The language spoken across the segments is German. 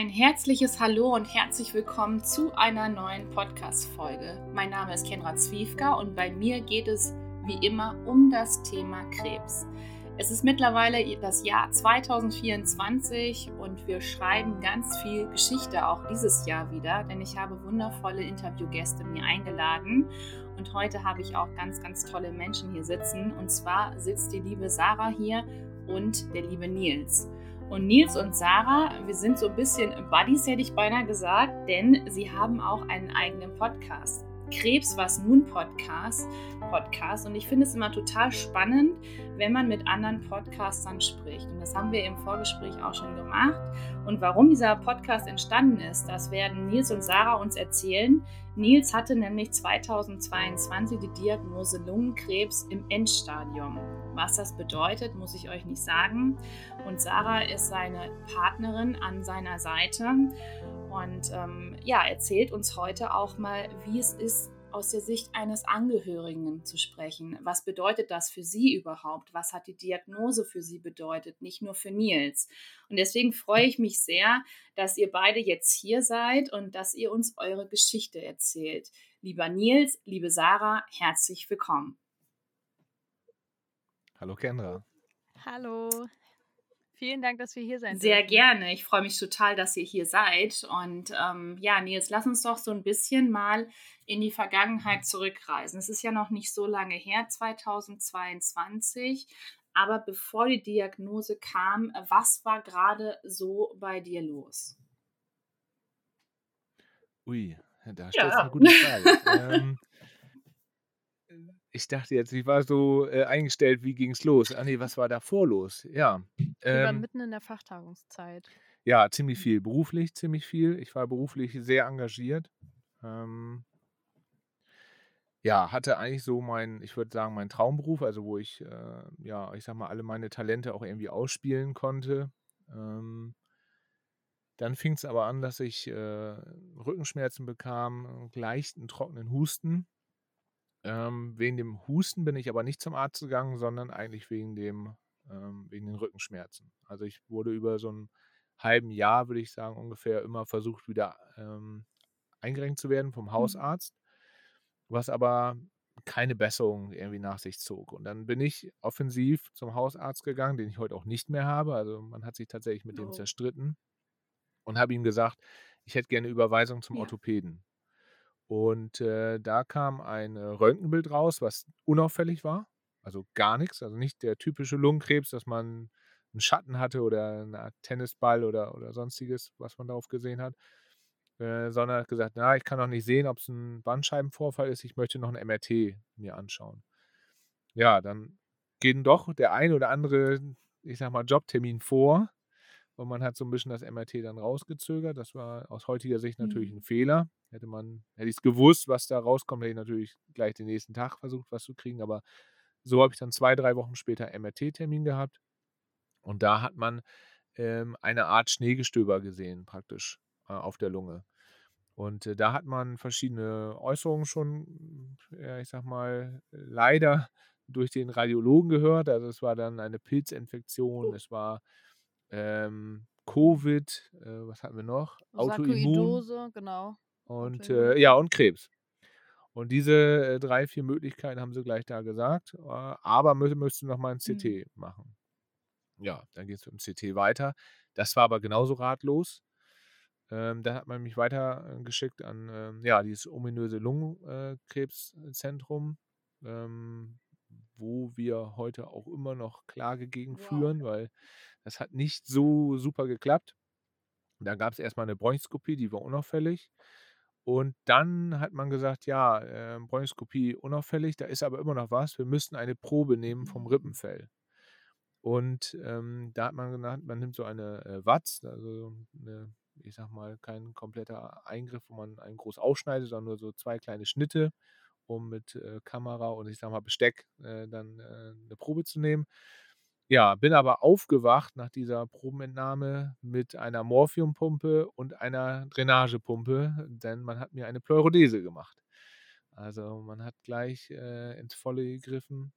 ein herzliches Hallo und herzlich willkommen zu einer neuen Podcast-Folge. Mein Name ist Kenra Zwiefka und bei mir geht es wie immer um das Thema Krebs. Es ist mittlerweile das Jahr 2024 und wir schreiben ganz viel Geschichte auch dieses Jahr wieder, denn ich habe wundervolle Interviewgäste mir eingeladen und heute habe ich auch ganz, ganz tolle Menschen hier sitzen. Und zwar sitzt die liebe Sarah hier und der liebe Nils. Und Nils und Sarah, wir sind so ein bisschen Buddies, hätte ich beinahe gesagt, denn sie haben auch einen eigenen Podcast. Krebs was nun Podcast, Podcast und ich finde es immer total spannend, wenn man mit anderen Podcastern spricht und das haben wir im Vorgespräch auch schon gemacht und warum dieser Podcast entstanden ist, das werden Nils und Sarah uns erzählen. Nils hatte nämlich 2022 die Diagnose Lungenkrebs im Endstadium. Was das bedeutet, muss ich euch nicht sagen. Und Sarah ist seine Partnerin an seiner Seite und ähm, ja, erzählt uns heute auch mal, wie es ist, aus der Sicht eines Angehörigen zu sprechen. Was bedeutet das für Sie überhaupt? Was hat die Diagnose für Sie bedeutet? Nicht nur für Nils. Und deswegen freue ich mich sehr, dass ihr beide jetzt hier seid und dass ihr uns eure Geschichte erzählt. Lieber Nils, liebe Sarah, herzlich willkommen. Hallo Kendra. Hallo. Vielen Dank, dass wir hier sein Sehr dürfen. gerne. Ich freue mich total, dass ihr hier seid. Und ähm, ja, Nils, lass uns doch so ein bisschen mal in die Vergangenheit zurückreisen. Es ist ja noch nicht so lange her, 2022. Aber bevor die Diagnose kam, was war gerade so bei dir los? Ui, da stellst ja. du eine gute Frage. ähm, ich dachte jetzt, ich war so äh, eingestellt, wie ging es los? Ah nee, was war davor los? Ja. Wir waren ähm mitten in der Fachtagungszeit. Ja, ziemlich mhm. viel. Beruflich ziemlich viel. Ich war beruflich sehr engagiert. Ähm, ja, hatte eigentlich so mein, ich würde sagen, mein Traumberuf, also wo ich, äh, ja, ich sag mal, alle meine Talente auch irgendwie ausspielen konnte. Ähm, dann fing es aber an, dass ich äh, Rückenschmerzen bekam, leichten trockenen Husten. Ähm, wegen dem Husten bin ich aber nicht zum Arzt gegangen, sondern eigentlich wegen dem, ähm, wegen den Rückenschmerzen. Also ich wurde über so ein halben Jahr, würde ich sagen, ungefähr immer versucht, wieder ähm, eingerenkt zu werden vom mhm. Hausarzt, was aber keine Besserung irgendwie nach sich zog. Und dann bin ich offensiv zum Hausarzt gegangen, den ich heute auch nicht mehr habe. Also man hat sich tatsächlich mit oh. dem zerstritten und habe ihm gesagt, ich hätte gerne Überweisung zum ja. Orthopäden. Und äh, da kam ein äh, Röntgenbild raus, was unauffällig war. Also gar nichts. Also nicht der typische Lungenkrebs, dass man einen Schatten hatte oder eine Art Tennisball oder, oder sonstiges, was man darauf gesehen hat. Äh, sondern hat gesagt, na, ich kann noch nicht sehen, ob es ein Bandscheibenvorfall ist. Ich möchte noch ein MRT mir anschauen. Ja, dann geht doch der ein oder andere, ich sag mal, Jobtermin vor. Und man hat so ein bisschen das MRT dann rausgezögert. Das war aus heutiger Sicht natürlich mhm. ein Fehler. Hätte man, hätte ich es gewusst, was da rauskommt, hätte ich natürlich gleich den nächsten Tag versucht, was zu kriegen. Aber so habe ich dann zwei, drei Wochen später MRT-Termin gehabt. Und da hat man ähm, eine Art Schneegestöber gesehen, praktisch äh, auf der Lunge. Und äh, da hat man verschiedene Äußerungen schon, ja, ich sag mal, leider durch den Radiologen gehört. Also es war dann eine Pilzinfektion, oh. es war ähm, Covid, äh, was hatten wir noch? Autoimmun. genau. Und äh, ja, und Krebs. Und diese äh, drei, vier Möglichkeiten haben sie gleich da gesagt. Äh, aber müsste noch mal ein CT mhm. machen. Ja, dann geht es mit dem CT weiter. Das war aber genauso ratlos. Ähm, da hat man mich weitergeschickt an ähm, ja, dieses ominöse Lungenkrebszentrum, ähm, wo wir heute auch immer noch Klage gegen führen, weil das hat nicht so super geklappt. Da gab es erstmal eine Bronchoskopie, die war unauffällig. Und dann hat man gesagt, ja, äh, Bronchoskopie unauffällig, da ist aber immer noch was. Wir müssten eine Probe nehmen vom Rippenfell. Und ähm, da hat man gesagt, man nimmt so eine äh, Watz, also eine, ich sag mal, kein kompletter Eingriff, wo man einen groß ausschneidet, sondern nur so zwei kleine Schnitte, um mit äh, Kamera und ich sag mal Besteck äh, dann äh, eine Probe zu nehmen. Ja, bin aber aufgewacht nach dieser Probenentnahme mit einer Morphiumpumpe und einer Drainagepumpe, denn man hat mir eine Pleurodese gemacht. Also man hat gleich äh, ins Volle gegriffen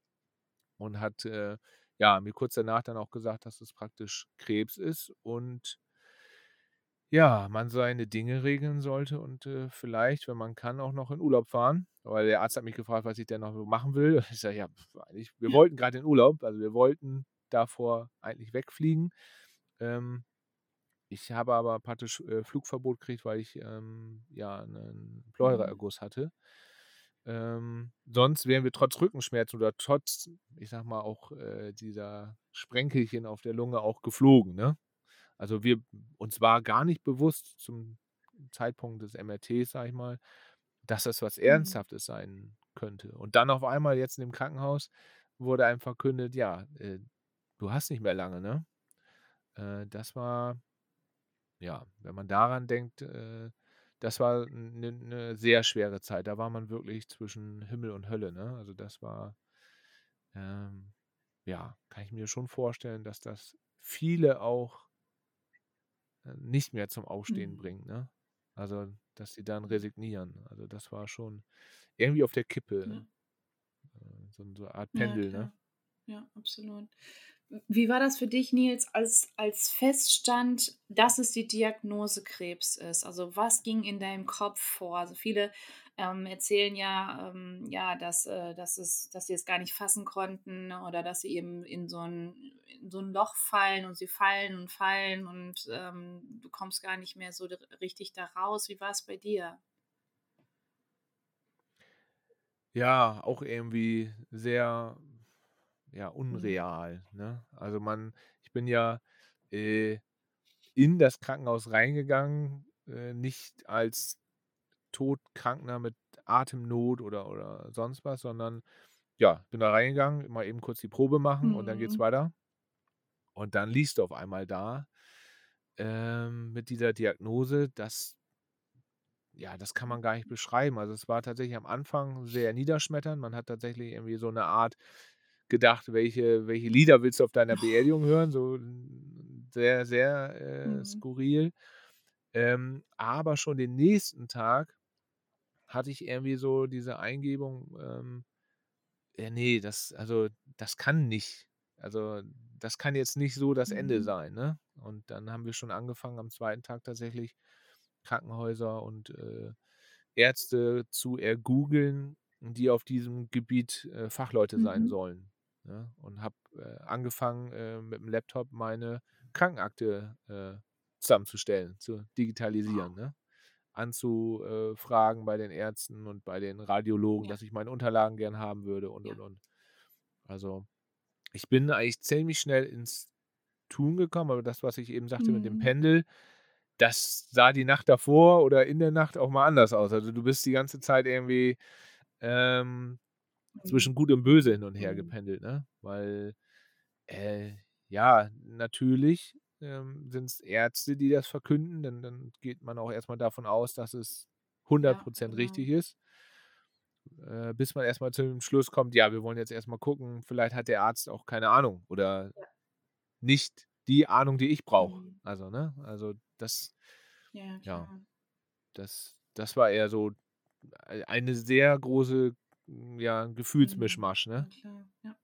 und hat äh, ja, mir kurz danach dann auch gesagt, dass es praktisch Krebs ist. Und ja, man seine Dinge regeln sollte und, äh, vielleicht, wenn man kann, auch noch in Urlaub fahren. Weil der Arzt hat mich gefragt, was ich denn noch so machen will. Ich sage: „Ja, eigentlich wir wollten grad in Urlaub, also wir wollten davor eigentlich wegfliegen.“ Ähm, ich habe aber praktisch, äh, Flugverbot gekriegt, weil ich, ähm, ja, 'nen Mhm. Pleuraerguss hatte. Ähm, sonst wären wir trotz Rückenschmerzen oder trotz, ich sage mal, auch, äh, dieser Sprenkelchen auf der Lunge auch geflogen, ne? Also, wir uns war gar nicht bewusst zum Zeitpunkt des MRTs, sage ich mal, dass das was Mhm. Ernsthaftes sein könnte. Und dann auf einmal jetzt in dem Krankenhaus wurde einem verkündet: „Ja, äh, du hast nicht mehr lange“, ne? Äh, das war ja, wenn man daran denkt, äh, das war 'ne 'ne sehr schwere Zeit. Da war man wirklich zwischen Himmel und Hölle, ne? Also, das war ähm, ja, kann ich mir schon vorstellen, dass das viele auch äh, nicht mehr zum Aufstehen Mhm. bringt, ne? Also, dass sie dann resignieren. Also, das war schon irgendwie auf der Ja. Kippe, äh, so so 'ne Art Ja, Pendel, ne? klar. Ja, absolut. Wie war das für dich, Nils, als als feststand, dass es die Diagnose Krebs ist? Also, was ging in deinem Kopf vor? Also, viele, ähm, erzählen ja, ähm, ja, dass, äh dass es dass sie es gar nicht fassen konnten oder dass sie eben in so 'n in so 'n Loch fallen und sie fallen und fallen und, ähm, du kommst gar nicht mehr so richtig da raus. Wie war's bei dir? Ja, auch irgendwie sehr, ja, Mhm. unreal, ne? Also, man ich bin ja, äh, in das Krankenhaus reingegangen, äh, nicht als Todkranker mit Atemnot oder oder sonst was, sondern ja, bin da reingegangen, mal eben kurz die Probe machen und dann geht's Mhm. weiter. Und dann liegst du auf einmal da, ähm, mit dieser Diagnose, das ja, das kann man gar nicht beschreiben. Also, es war tatsächlich am Anfang sehr niederschmetternd. Man hat tatsächlich irgendwie so 'ne Art gedacht: „Welche welche Lieder willst du auf deiner Beerdigung hören?“ So sehr, sehr, äh, Mhm. skurril. Ähm, aber schon den nächsten Tag hatte ich irgendwie so diese Eingebung, ähm, ja, ne, das also, das kann nicht also, das kann jetzt nicht so das Ende Mhm. sein, ne? Und dann haben wir schon angefangen am 2. Tag tatsächlich Krankenhäuser und, äh, Ärzte zu ergoogeln, die auf diesem Gebiet, äh, Fachleute sein Mhm. sollen, ne? Und habe, äh, angefangen, äh, mit'm Laptop meine Krankenakte, äh, zusammenzustellen, zu digitalisieren, ne? Anzu äh, bei den Ärzten und bei den Radiologen, Ja. dass ich meine Unterlagen gern haben würde und, Ja. und, und. Also, ich bin eigentlich ziemlich schnell ins Tun gekommen, aber das, was ich eben sagte mit dem Mhm. Pendel, das sah die Nacht davor oder in der Nacht auch mal anders aus. Also, du bist die ganze Zeit irgendwie, ähm, zwischen Mhm. Gut und Böse hin und her Mhm. gependelt, ne? Weil, äh, ja, natürlich, ähm, sind's Ärzte, die das verkünden, denn dann geht man auch erst mal davon aus, dass es hundert Ja, Prozent genau. richtig ist. Äh, bis man erst mal zu dem Schluss kommt: „Ja, wir wollen jetzt erst mal gucken, vielleicht hat der Arzt auch keine Ahnung oder Ja. nicht die Ahnung, die ich brauche.“ Mhm. Also, ne? Also, das Ja, ja, das das war eher so ei eine sehr große, ja, Mhm. Gefühlsmischmasch, Ja, ne? klar, ja.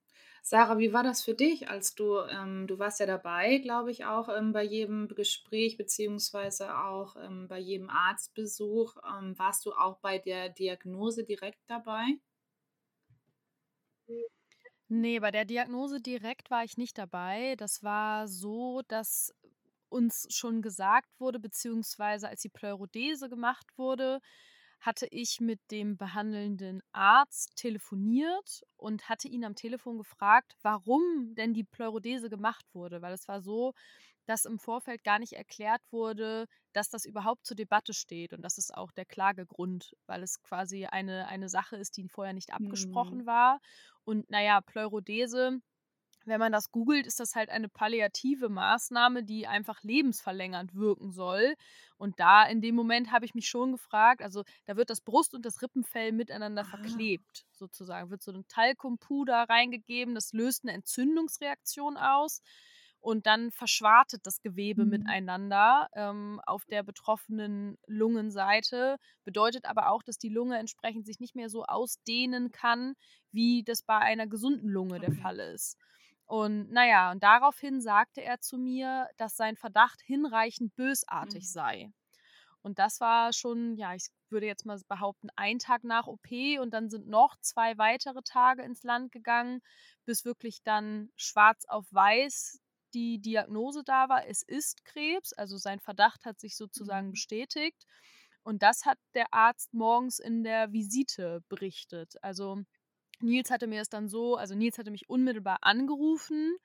Sarah, wie war das für dich, als du ähm, du warst ja dabei, glaube ich, auch, ähm, bei jedem Gespräch beziehungsweise auch, ähm, bei jedem Arztbesuch. Ähm, warst du auch bei der Diagnose direkt dabei? Ne, bei der Diagnose direkt war ich nicht dabei. Das war so, dass uns schon gesagt wurde beziehungsweise als die Pleurodese gemacht wurde, hatte ich mit dem behandelnden Arzt telefoniert und hatte ihn am Telefon gefragt, warum denn die Pleurodese gemacht wurde. Weil es war so, dass im Vorfeld gar nicht erklärt wurde, dass das überhaupt zur Debatte steht und das ist auch der Klagegrund, weil es quasi eine eine Sache ist, die vorher nicht Mhm. abgesprochen war. Und na ja, Pleurodese, wenn man das googelt, ist das halt eine palliative Maßnahme, die einfach lebensverlängernd wirken soll. Und da in dem Moment habe ich mich schon gefragt also, da wird das Brust und das Rippenfell miteinander Ah. verklebt sozusagen. Wird so 'n Talkumpuder reingegeben, das löst 'ne Entzündungsreaktion aus und dann verschwartet das Gewebe Mhm. miteinander, ähm, auf der betroffenen Lungenseite. Bedeutet aber auch, dass die Lunge entsprechend sich nicht mehr so ausdehnen kann, wie das bei einer gesunden Lunge der Okay. Fall ist. Und naja, und daraufhin sagte er zu mir, dass sein Verdacht hinreichend bösartig Mhm. sei. Und das war schon, ja, ich würde jetzt mal behaupten, ein Tag nach OP und dann sind noch zwei weitere Tage ins Land gegangen, bis wirklich dann schwarz auf weiß die Diagnose da war. Es ist Krebs, also sein Verdacht hat sich sozusagen Mhm. bestätigt. Und das hat der Arzt morgens in der Visite berichtet. Also Nils hatte mir es dann so, also Nils hatte mich unmittelbar angerufen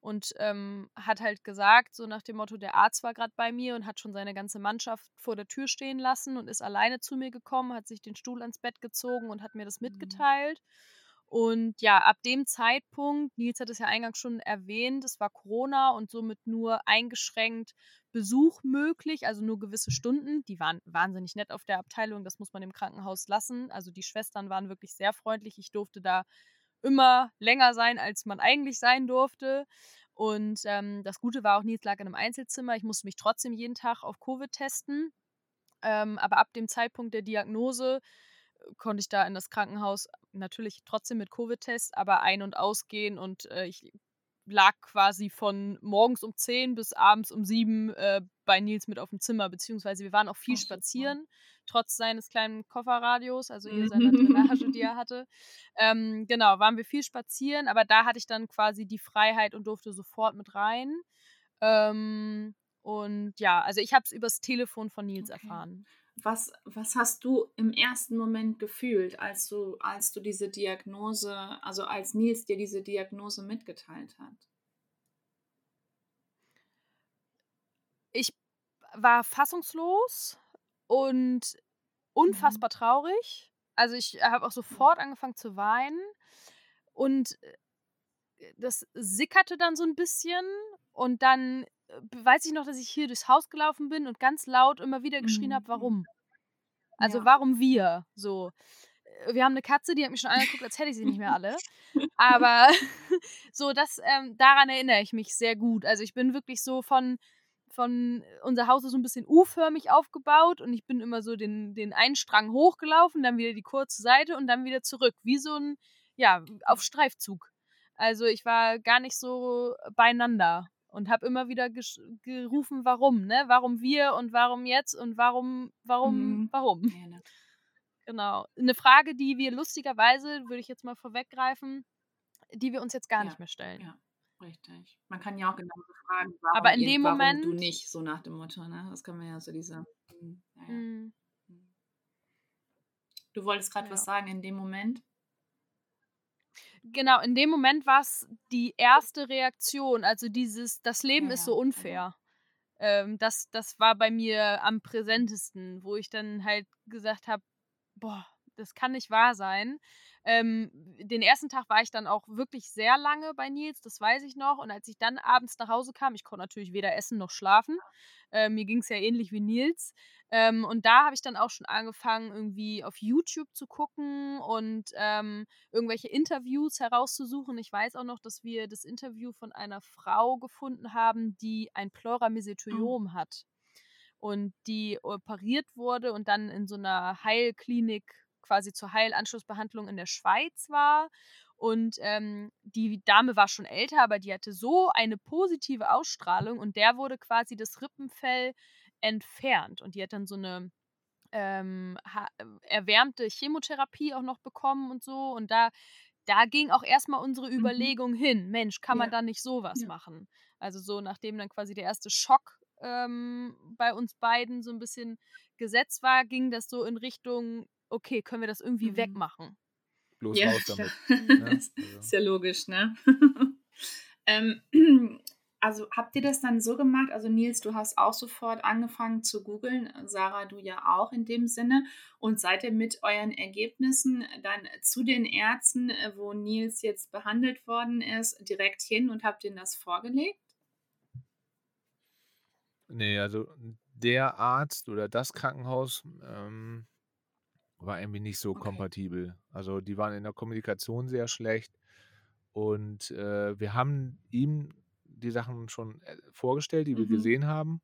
und ähm, hat halt gesagt, so nach dem Motto, der Arzt war gerade bei mir und hat schon seine ganze Mannschaft vor der Tür stehen lassen und ist alleine zu mir gekommen, hat sich den Stuhl ans Bett gezogen und hat mir das Mhm. mitgeteilt. Und ja, ab dem Zeitpunkt, Nils hat es ja eingangs schon erwähnt, es war Corona und somit nur eingeschränkt Besuch möglich, also nur gewisse Stunden. Die waren wahnsinnig nett auf der Abteilung, das muss man im Krankenhaus lassen. Also die Schwestern waren wirklich sehr freundlich. Ich durfte da immer länger sein, als man eigentlich sein durfte. Und ähm, das Gute war auch, Nils lag in einem Einzelzimmer. Ich musste mich trotzdem jeden Tag auf Covid testen. Ähm, aber ab dem Zeitpunkt der Diagnose äh, konnte ich da in das Krankenhaus natürlich trotzdem mit Covid-Test, aber ein- und ausgehen und äh, ich lag quasi von morgens um 10 bis abends um 7 äh, bei Nils mit auf dem Zimmer, beziehungsweise wir waren auch viel Ach, super. spazieren, trotz seines kleinen Kofferradios, also hier seiner Drainage, die er hatte. Ähm, genau, waren wir viel spazieren, aber da hatte ich dann quasi die Freiheit und durfte sofort mit rein. Ähm, und ja, also ich habe es übers Telefon von Nils Okay. erfahren. Was, was hast du im ersten Moment gefühlt, als du, als du diese Diagnose, also als Nils dir diese Diagnose mitgeteilt hat? Ich war fassungslos und unfassbar traurig. Also ich habe auch sofort angefangen zu weinen und äh, das sickerte dann so ein bisschen und dann weiß ich noch, dass ich hier durchs Haus gelaufen bin und ganz laut immer wieder geschrien Mhm. habe, warum? Also Ja. warum wir? So. Äh, Wir haben eine Katze, die hat mich schon angeguckt, als hätte ich sie nicht mehr alle. Aber so, das, ähm, daran erinnere ich mich sehr gut. Also ich bin wirklich so von, von, unser Haus ist so ein bisschen U-förmig aufgebaut und ich bin immer so den, den einen Strang hochgelaufen, dann wieder die kurze Seite und dann wieder zurück. Wie so ein, ja, auf Streifzug. Also ich war gar nicht so beieinander und habe immer wieder gerufen, warum, ne? Warum wir und warum jetzt und warum, warum, Mhm. warum? Ja, ne? Genau. Eine Frage, die wir lustigerweise, würde ich jetzt mal vorweggreifen, die wir uns jetzt gar Ja, nicht mehr stellen. ja, richtig. Man kann ja auch genauso fragen, warum, Aber in dem warum du Moment- nicht, so nach dem Motto, ne? Das kann man ja so diese. hm, Ja. Mm. hm. Du wolltest gerade was sagen in dem Moment? Genau, in dem Moment war es die erste Reaktion, also dieses, das Leben Ja, ist so ja, ja. unfair. Ähm, das, das war bei mir am präsentesten, wo ich dann halt gesagt habe, boah, das kann nicht wahr sein. Ähm, den ersten Tag war ich dann auch wirklich sehr lange bei Nils, das weiß ich noch. Und als ich dann abends nach Hause kam, ich konnte natürlich weder essen noch schlafen. Äh, mir ging es ja ähnlich wie Nils. Ähm, und da habe ich dann auch schon angefangen, irgendwie auf YouTube zu gucken und ähm, irgendwelche Interviews herauszusuchen. Ich weiß auch noch, dass wir das Interview von einer Frau gefunden haben, die ein Pleuramesotheliom hat und die operiert wurde und dann in so einer Heilklinik quasi zur Heilanschlussbehandlung in der Schweiz war. Und ähm, die Dame war schon älter, aber die hatte so eine positive Ausstrahlung und der wurde quasi das Rippenfell entfernt. Und die hat dann so eine ähm, erwärmte Chemotherapie auch noch bekommen und so. Und da, da ging auch erstmal unsere Überlegung hin, Mensch, kann man Mhm. Ja. da nicht sowas Ja. machen? Also so, nachdem dann quasi der erste Schock ähm, bei uns beiden so ein bisschen gesetzt war, ging das so in Richtung, okay, können wir das irgendwie Mhm. wegmachen? Bloß Ja, raus damit. Ne? ist, Also. ist ja logisch, ne? ähm, also habt ihr das dann so gemacht? Also Nils, du hast auch sofort angefangen zu googeln, Sarah, du ja auch in dem Sinne. Und seid ihr mit euren Ergebnissen dann zu den Ärzten, äh, wo Nils jetzt behandelt worden ist, direkt hin und habt ihnen das vorgelegt? Nee, also der Arzt oder das Krankenhaus ähm, war irgendwie nicht so Okay. kompatibel. Also die waren in der Kommunikation sehr schlecht und äh, wir haben ihm die Sachen schon äh, vorgestellt, die wir Mhm. gesehen haben,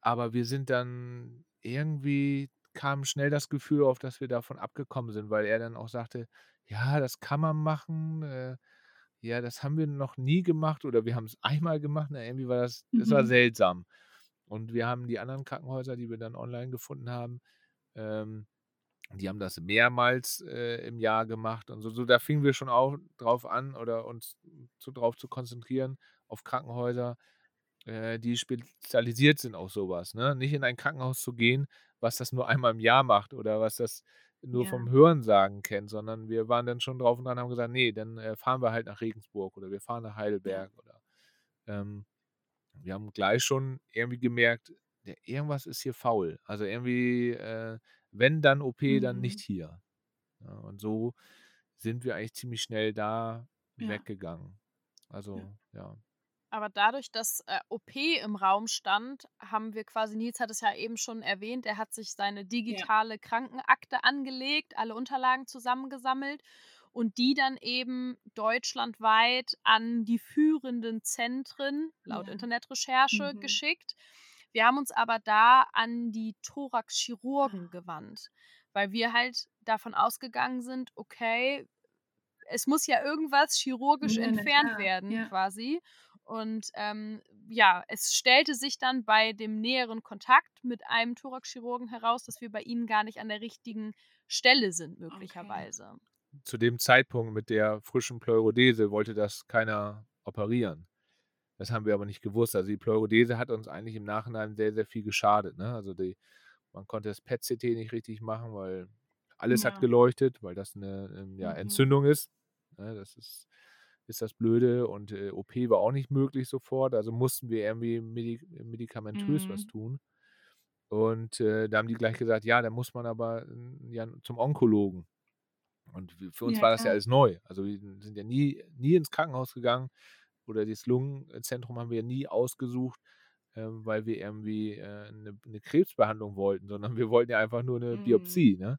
aber wir sind dann irgendwie kam schnell das Gefühl auf, dass wir davon abgekommen sind, weil er dann auch sagte, ja, das kann man machen, äh, ja, das haben wir noch nie gemacht oder wir haben es einmal gemacht. Na, irgendwie war das, das war mhm. seltsam. Und wir haben die anderen Krankenhäuser, die wir dann online gefunden haben, ähm, die haben das mehrmals äh, im Jahr gemacht und so, so. Da fingen wir schon auch drauf an oder uns so drauf zu konzentrieren, auf Krankenhäuser, äh, die spezialisiert sind auf sowas. Ne? Nicht in ein Krankenhaus zu gehen, was das nur einmal im Jahr macht oder was das nur ja. vom Hörensagen kennt, sondern wir waren dann schon drauf und dran haben gesagt, nee, dann äh, fahren wir halt nach Regensburg oder wir fahren nach Heidelberg ja. oder ähm, wir haben gleich schon irgendwie gemerkt, ja, irgendwas ist hier faul. Also irgendwie, äh, wenn dann OP, mhm. dann nicht hier. Ja, und so sind wir eigentlich ziemlich schnell da weggegangen. Also, ja. Aber dadurch, dass äh, OP im Raum stand, haben wir quasi, Nils hat es ja eben schon erwähnt, er hat sich seine digitale ja. Krankenakte angelegt, alle Unterlagen zusammengesammelt und die dann eben deutschlandweit an die führenden Zentren laut ja. Internetrecherche mhm. geschickt. Wir haben uns aber da an die Thoraxchirurgen ah. gewandt, weil wir halt davon ausgegangen sind, okay, es muss ja irgendwas chirurgisch ja, entfernt werden, ja. quasi. Und ähm, ja, es stellte sich dann bei dem näheren Kontakt mit einem Thoraxchirurgen heraus, dass wir bei ihm gar nicht an der richtigen Stelle sind, möglicherweise. Okay. Zu dem Zeitpunkt mit der frischen Pleurodese wollte das keiner operieren. Das haben wir aber nicht gewusst. Also die Pleurodese hat uns eigentlich im Nachhinein sehr, sehr viel geschadet. Ne? Also die, man konnte das PET-CT nicht richtig machen, weil alles ja. hat geleuchtet, weil das eine ähm, ja, mhm. Entzündung ist. Ne? Das ist ist das blöde und äh, OP war auch nicht möglich sofort, also mussten wir irgendwie medik medikamentös mhm. was tun. Und äh, da haben die gleich gesagt, ja, da muss man aber ja, zum Onkologen. Und für uns ja, war das ja alles neu. Also wir sind ja nie, nie ins Krankenhaus gegangen oder das Lungenzentrum haben wir nie ausgesucht, äh, weil wir irgendwie äh, eine, eine, Krebsbehandlung wollten, sondern wir wollten ja einfach nur eine mhm. Biopsie. Ne?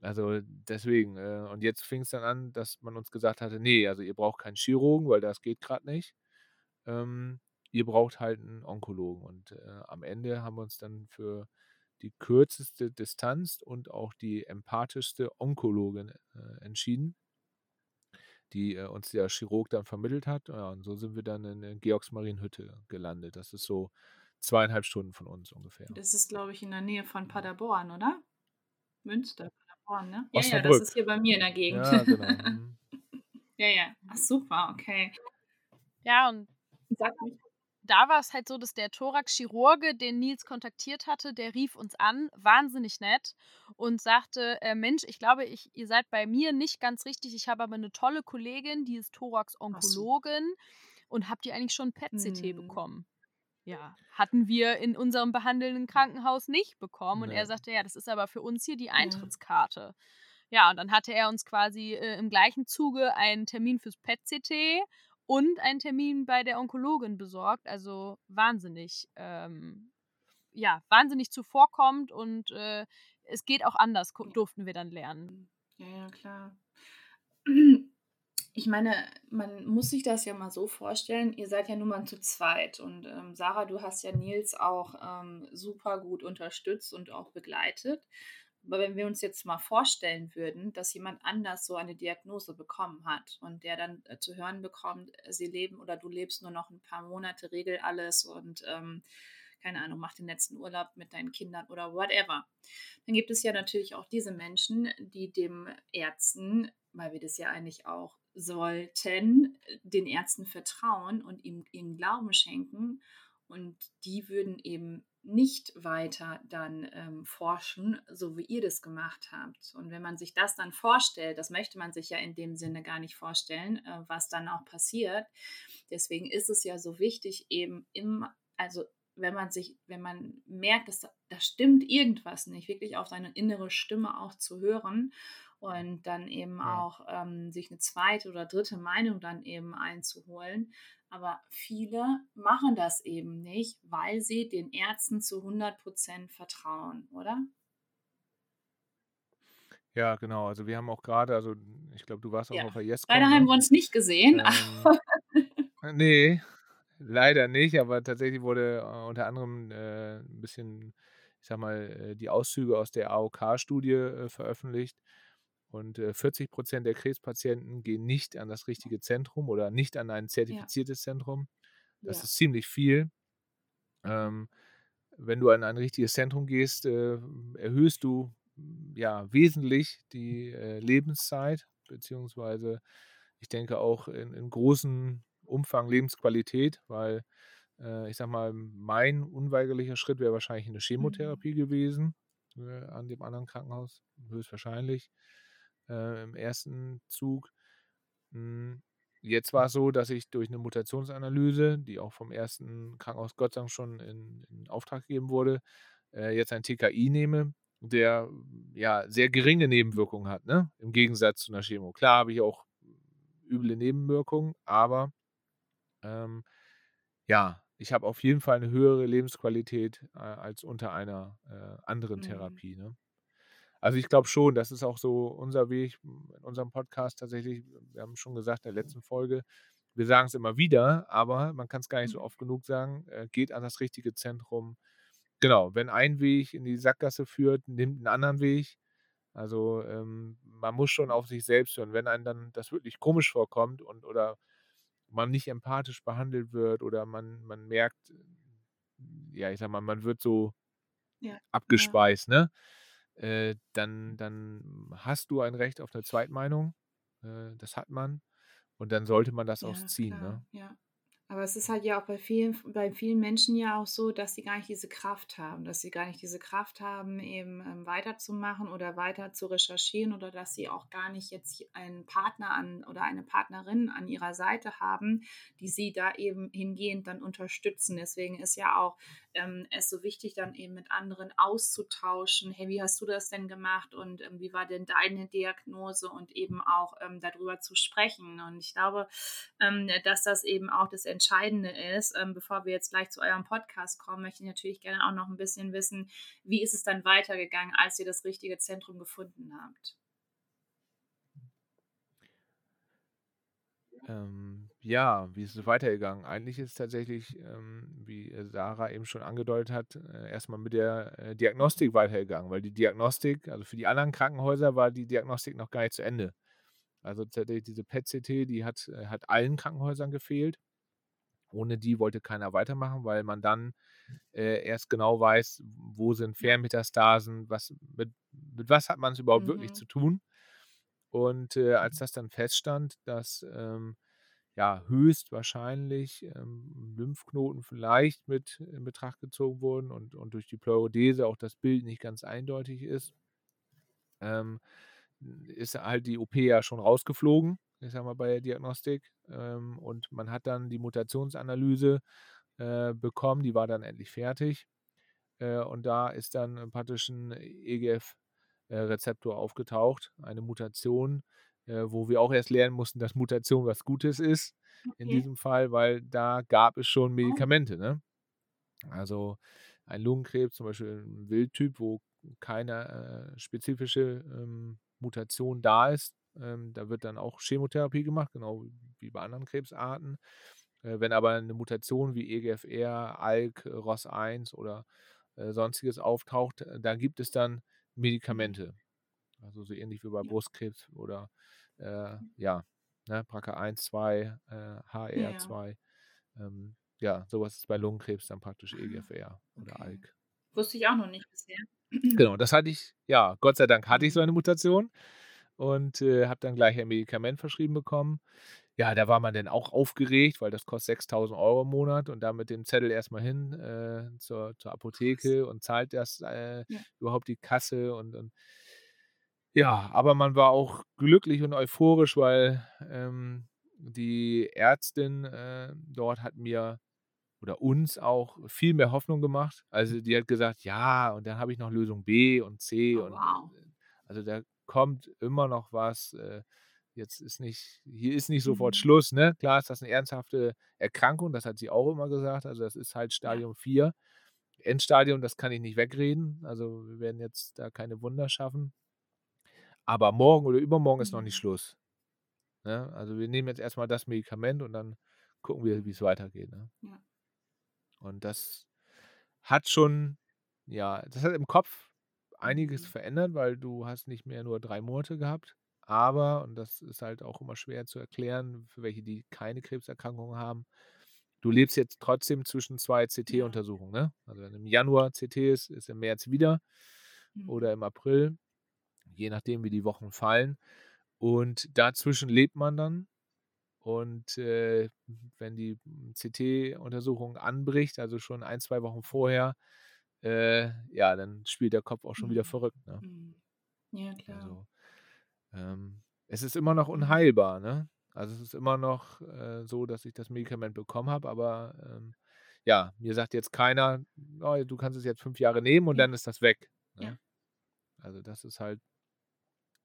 Also deswegen, äh, und jetzt fing es dann an, dass man uns gesagt hatte, nee, also ihr braucht keinen Chirurgen, weil das geht gerade nicht. Ähm, ihr braucht halt einen Onkologen. Und äh, am Ende haben wir uns dann für die kürzeste Distanz und auch die empathischste Onkologin äh, entschieden, die äh, uns der Chirurg dann vermittelt hat. Ja, und so sind wir dann in, in Georgsmarienhütte gelandet. Das ist so zweieinhalb Stunden von uns ungefähr. Das ist, glaube ich, in der Nähe von Paderborn, oder? Münster. Horn, ne? Ja, ja, das ist hier bei mir in der Gegend. Ja, genau. Mhm. ja, ja. Ach, super, okay. Ja, und da war es halt so, dass der Thorax-Chirurge, den Nils kontaktiert hatte, der rief uns an, wahnsinnig nett, und sagte: äh, Mensch, ich glaube, ich, ihr seid bei mir nicht ganz richtig. Ich habe aber eine tolle Kollegin, die ist Thorax-Onkologin. Und habt ihr eigentlich schon PET-CT hm. bekommen? Ja, hatten wir in unserem behandelnden Krankenhaus nicht bekommen. Und er sagte, ja, das ist aber für uns hier die Eintrittskarte. Ja, und dann hatte er uns quasi äh, im gleichen Zuge einen Termin fürs PET-CT und einen Termin bei der Onkologin besorgt. Also wahnsinnig, ähm, ja, wahnsinnig zuvorkommt und äh, es geht auch anders, durften wir dann lernen. Ja, ja, klar ich meine, man muss sich das ja mal so vorstellen, ihr seid ja nun mal zu zweit und ähm, Sarah, du hast ja Nils auch ähm, super gut unterstützt und auch begleitet. Aber wenn wir uns jetzt mal vorstellen würden, dass jemand anders so eine Diagnose bekommen hat und der dann äh, zu hören bekommt, äh, sie leben oder du lebst nur noch ein paar Monate, regel alles und ähm, keine Ahnung, mach den letzten Urlaub mit deinen Kindern oder whatever. Dann gibt es ja natürlich auch diese Menschen, die dem Ärzten, weil wir das ja eigentlich auch sollten den Ärzten vertrauen und ihm ihnen Glauben schenken und die würden eben nicht weiter dann ähm, forschen, so wie ihr das gemacht habt. Und wenn man sich das dann vorstellt, das möchte man sich ja in dem Sinne gar nicht vorstellen, äh, was dann auch passiert. Deswegen ist es ja so wichtig, eben im, also wenn man sich, wenn man merkt, dass da, da stimmt irgendwas nicht, wirklich auf seine innere Stimme auch zu hören und dann eben ja. auch ähm, sich eine zweite oder dritte Meinung dann eben einzuholen. Aber viele machen das eben nicht, weil sie den Ärzten zu 100 Prozent vertrauen, oder? Ja, genau. Also wir haben auch gerade, also ich glaube, du warst auch ja. auf der Yes. Leider haben ne? wir uns nicht gesehen. Ähm, nee, leider nicht, aber tatsächlich wurde äh, unter anderem äh, ein bisschen, ich sag mal, äh, die Auszüge aus der AOK-Studie äh, veröffentlicht Und äh, 40 Prozent der Krebspatienten gehen nicht an das richtige Zentrum oder nicht an ein Ja. zertifiziertes Zentrum. Das Ja. ist ziemlich viel. Ähm, wenn du an ein richtiges Zentrum gehst, äh, erhöhst du mm, ja wesentlich die äh, Lebenszeit, beziehungsweise ich denke auch in, in großem Umfang Lebensqualität, weil äh, ich sag mal, mein unweigerlicher Schritt wäre wahrscheinlich eine Mhm. Chemotherapie gewesen äh, an dem anderen Krankenhaus, höchstwahrscheinlich äh, im ersten Zug. Mm, Jetzt war es so, dass ich durch eine Mutationsanalyse, die auch vom ersten Krankenhaus Gott sei Dank schon in, in Auftrag gegeben wurde, äh, jetzt ein TKI nehme, der ja sehr geringe Nebenwirkungen hat, ne? Im Gegensatz zu einer Chemo. Klar habe ich auch üble Nebenwirkungen, aber ähm, ja, ich habe auf jeden Fall eine höhere Lebensqualität äh, als unter einer äh, anderen Mhm. Therapie. Ne? Also ich glaube schon, das ist auch so unser Weg in unserem Podcast tatsächlich. Wir haben schon gesagt in der letzten Folge, wir sagen es immer wieder, aber man kann es gar nicht so Mhm. oft genug sagen, äh, geht an das richtige Zentrum. Genau, wenn ein Weg in die Sackgasse führt, nimmt einen anderen Weg. Also ähm, man muss schon auf sich selbst hören. Wenn einem dann das wirklich komisch vorkommt und oder man nicht empathisch behandelt wird oder man, man merkt, ja, ich sag mal, man wird so Ja. Ja. abgespeist, ne? Äh, dann, dann hast du ein Recht auf eine Zweitmeinung. Äh, das hat man. Und dann sollte man das auch Ja, ziehen, klar, ne? ja. Aber es ist halt ja auch bei vielen, bei vielen Menschen ja auch so, dass sie gar nicht diese Kraft haben, dass sie gar nicht diese Kraft haben, eben ähm, weiterzumachen oder weiter zu recherchieren oder dass sie auch gar nicht jetzt einen Partner an oder eine Partnerin an ihrer Seite haben, die sie da eben hingehend dann unterstützen. Deswegen ist ja auch ähm, es so wichtig, dann eben mit anderen auszutauschen. Hey, wie hast du das denn gemacht und ähm, wie war denn deine Diagnose und eben auch ähm, darüber zu sprechen. Und ich glaube, ähm, dass das eben auch das Entscheidende ist. Ähm, bevor wir jetzt gleich zu eurem Podcast kommen, möchte ich natürlich gerne auch noch ein bisschen wissen, wie ist es dann weitergegangen, als ihr das richtige Zentrum gefunden habt? Ähm, ja, wie ist es weitergegangen? Eigentlich ist tatsächlich, ähm, wie äh, Sarah eben schon angedeutet hat, äh, erstmal mit der äh, Diagnostik weitergegangen, weil die Diagnostik, also für die anderen Krankenhäuser war die Diagnostik noch gar nicht zu Ende. Also tatsächlich diese PET-CT, die hat, äh, hat allen Krankenhäusern gefehlt. Ohne die wollte keiner weitermachen, weil man dann äh, erst genau weiß, wo sind Fernmetastasen, was, mit, mit was hat man es überhaupt wirklich Mhm. zu tun. Und äh, als das dann feststand, dass ähm, ja höchstwahrscheinlich ähm, Lymphknoten vielleicht mit in Betracht gezogen wurden und, und durch die Pleurodese auch das Bild nicht ganz eindeutig ist, ähm, ist halt die OP ja schon rausgeflogen, ich sag mal bei der Diagnostik. Ähm, und man hat dann die Mutationsanalyse äh, bekommen, die war dann endlich fertig. Äh, und da ist dann äh, praktisch ein EGF-Rezeptor aufgetaucht, eine Mutation, äh, wo wir auch erst lernen mussten, dass Mutation was Gutes ist in Okay. diesem Fall, weil da gab es schon Oh. Medikamente. Ne? Also ein Lungenkrebs, zum Beispiel ein Wildtyp, wo keine äh, spezifische ähm, Mutation da ist. Ähm, da wird dann auch Chemotherapie gemacht, genau wie bei anderen Krebsarten. Äh, wenn aber eine Mutation wie EGFR, ALK, ROS1 oder äh, sonstiges auftaucht, äh, da gibt es dann Mhm. Medikamente. Also so ähnlich wie bei. Brustkrebs oder äh, ja, ne, BRCA1, 2, äh, Ja, ja. HR2. Ähm, ja, sowas ist bei Lungenkrebs dann praktisch Ah, EGFR oder okay. ALK. Wusste ich auch noch nicht bisher. Genau, das hatte ich, ja, Gott sei Dank hatte ich so Mhm. eine Mutation und äh, habe dann gleich ein Medikament verschrieben bekommen. Ja, da war man dann auch aufgeregt, weil das kostet 6000 Euro im Monat und da mit dem Zettel erstmal hin äh, zur, zur. Apotheke und zahlt das äh, Ja. überhaupt die Kasse und, und ja, aber man war auch glücklich und euphorisch, weil ähm, die Ärztin äh, dort hat mir oder uns auch viel mehr Hoffnung gemacht. Also die hat gesagt, ja, und dann habe ich noch Lösung B und C Oh, und wow. äh, also da kommt immer noch was. Äh, jetzt ist nicht, hier ist nicht sofort Mhm. Schluss, ne? Klar ist das eine ernsthafte Erkrankung, das hat sie auch immer gesagt. Also das ist halt. Stadium 4. Endstadium, das kann ich nicht wegreden. Also wir werden jetzt da keine Wunder schaffen. Aber morgen oder übermorgen ist noch nicht Mhm. Schluss. Ne? Also wir nehmen jetzt erstmal das Medikament und dann gucken wir, wie es weitergeht. Ne? Ja. Und das hat schon, ja, das hat im Kopf einiges Mhm. verändert, weil du hast nicht mehr nur drei Monate gehabt, aber, und das ist halt auch immer schwer zu erklären, für welche, die keine Krebserkrankung haben, du lebst jetzt trotzdem zwischen zwei. CT-Untersuchungen. Ne? Also wenn im Januar CT ist, ist im März wieder Mhm. oder im April, je nachdem, wie die Wochen fallen. Und dazwischen lebt man dann. Und äh, wenn die CT-Untersuchung anbricht, also schon ein, zwei Wochen vorher, äh, ja, dann spielt der Kopf auch schon wieder Mhm. verrückt. Ne? Mhm. Ja, klar. Also ähm, es ist immer noch unheilbar, ne? Also es ist immer noch äh, so, dass ich das Medikament bekommen habe, aber ähm, ja, mir sagt jetzt keiner, oh, du kannst es jetzt fünf Jahre nehmen und Ja. dann ist das weg. Ja. Ne? Also das ist halt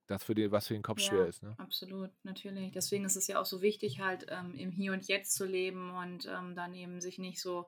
das, für den, was für den Kopf schwer Ja, ist. Ne? absolut, natürlich. Deswegen ist es ja auch so wichtig, halt ähm, im Hier und Jetzt zu leben und ähm, dann eben sich nicht so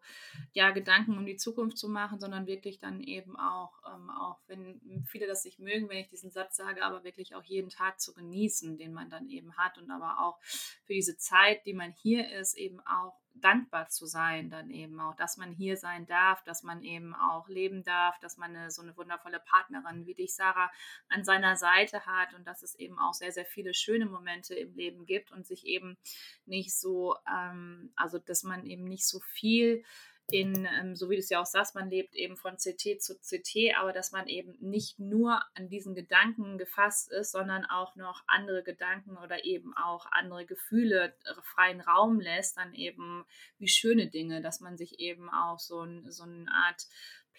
ja, Gedanken um die Zukunft zu machen, sondern wirklich dann eben auch, ähm, auch wenn viele das nicht mögen, wenn ich diesen Satz sage, aber wirklich auch jeden Tag zu genießen, den man dann eben hat und aber auch für diese Zeit, die man hier ist, eben auch dankbar zu sein, dann eben auch, dass man hier sein darf, dass man eben auch leben darf, dass man eine, so eine wundervolle Partnerin wie dich, Sarah, an seiner Seite hat und dass es eben auch sehr, sehr viele schöne Momente im Leben gibt und sich eben nicht so, ähm, also dass man eben nicht so viel in, ähm, so wie du es ja auch sagst, man lebt eben von CT zu CT, aber dass man eben nicht nur an diesen Gedanken gefasst ist, sondern auch noch andere Gedanken oder eben auch andere Gefühle freien Raum lässt, dann eben wie schöne Dinge, dass man sich eben auch so, ein, so eine Art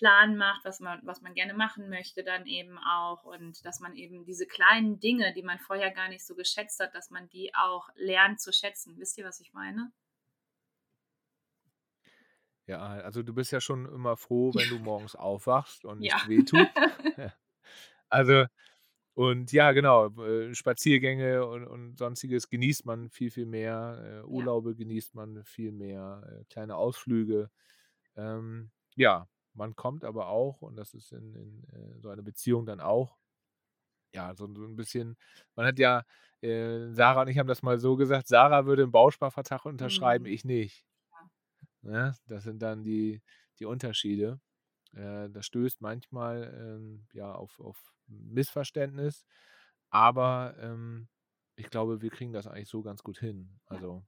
Plan macht, was man, was man gerne machen möchte, dann eben auch und dass man eben diese kleinen Dinge, die man vorher gar nicht so geschätzt hat, dass man die auch lernt zu schätzen. Wisst ihr, was ich meine? Ja, also du bist ja schon immer froh, wenn du morgens aufwachst und Ja. nichts wehtut. Also, und ja, genau, äh, Spaziergänge und, und sonstiges genießt man viel, viel mehr. Äh, Urlaube genießt man viel mehr, äh, kleine Ausflüge. Ähm, ja, man kommt aber auch, und das ist in, in so einer Beziehung dann auch, ja, so, so ein bisschen, man hat ja, äh, Sarah und ich haben das mal so gesagt, Sarah würde einen Bausparvertrag unterschreiben, Mhm. ich nicht. Ja. Ne? Das sind dann die, die Unterschiede. Äh, das stößt manchmal ähm, ja, auf, auf Missverständnis, aber ähm, ich glaube, wir kriegen das eigentlich so ganz gut hin. Ja. Also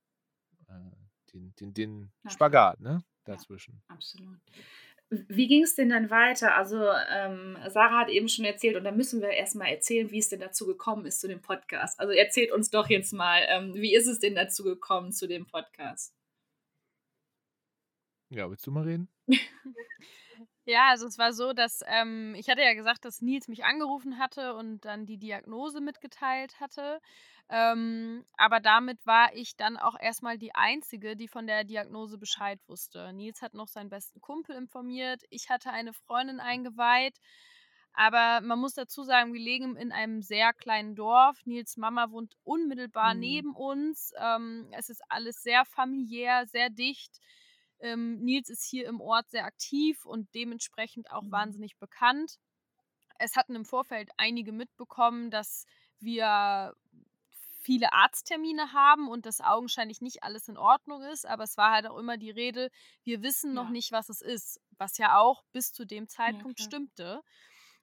äh, den, den, den. Spagat ne? Ja. dazwischen. Absolut. Wie ging es denn dann weiter? Also, ähm, Sarah hat eben schon erzählt, und da müssen wir erstmal erzählen, wie es denn dazu gekommen ist zu dem Podcast. Also, erzählt uns doch jetzt mal, ähm, wie ist es denn dazu gekommen zu dem Podcast? Ja, willst du mal reden? Ja, also es war so, dass ähm, ich hatte ja gesagt, dass Nils mich angerufen hatte und dann die Diagnose mitgeteilt hatte. Ähm, aber damit war ich dann auch erstmal die Einzige, die von der Diagnose Bescheid wusste. Nils hat noch seinen besten Kumpel informiert, ich hatte eine Freundin eingeweiht. Aber man muss dazu sagen, wir leben in einem sehr kleinen Dorf. Nils Mama wohnt unmittelbar Mhm. neben uns. Ähm, es ist alles sehr familiär, sehr dicht. Ähm, Nils ist hier im Ort sehr aktiv und dementsprechend auch Mhm. wahnsinnig bekannt. Es hatten im Vorfeld einige mitbekommen, dass wir viele Arzttermine haben und dass augenscheinlich nicht alles in Ordnung ist, aber es war halt auch immer die Rede, wir wissen noch Ja. nicht, was es ist, was ja auch bis zu dem Zeitpunkt klar. stimmte.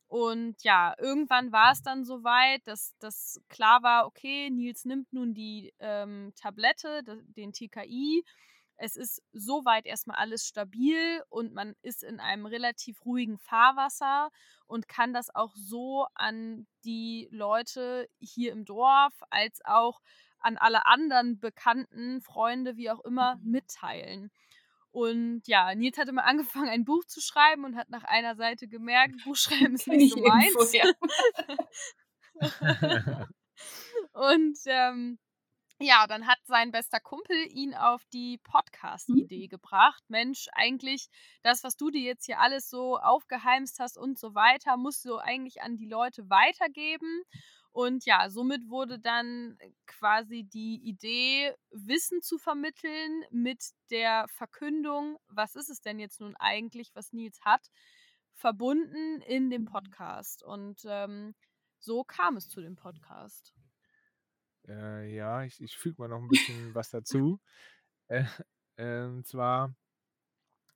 Und ja, irgendwann war es dann soweit, dass, dass klar war, okay, Nils nimmt nun die ähm, Tablette, de- den TKI. Es ist soweit erstmal alles stabil und man ist in einem relativ ruhigen Fahrwasser und kann das auch so an die Leute hier im Dorf als auch an alle anderen Bekannten, Freunde, wie auch immer, Mhm. mitteilen. Und ja, Nils hatte mal angefangen, ein Buch zu schreiben und hat nach einer Seite gemerkt, Buchschreiben ist nicht ich so meins. Und ähm, ja, dann hat sein bester Kumpel ihn auf die Podcast-Idee gebracht. Mensch, eigentlich das, was du dir jetzt hier alles so aufgeheimst hast und so weiter, musst du eigentlich an die Leute weitergeben. Und ja, somit wurde dann quasi die Idee, Wissen zu vermitteln mit der Verkündung, was ist es denn jetzt nun eigentlich, was Nils hat, verbunden in dem Mhm. Podcast. Und ähm, so kam es zu dem Podcast. Äh, ja, ich, ich füge mal noch ein bisschen was dazu. Äh, äh, und zwar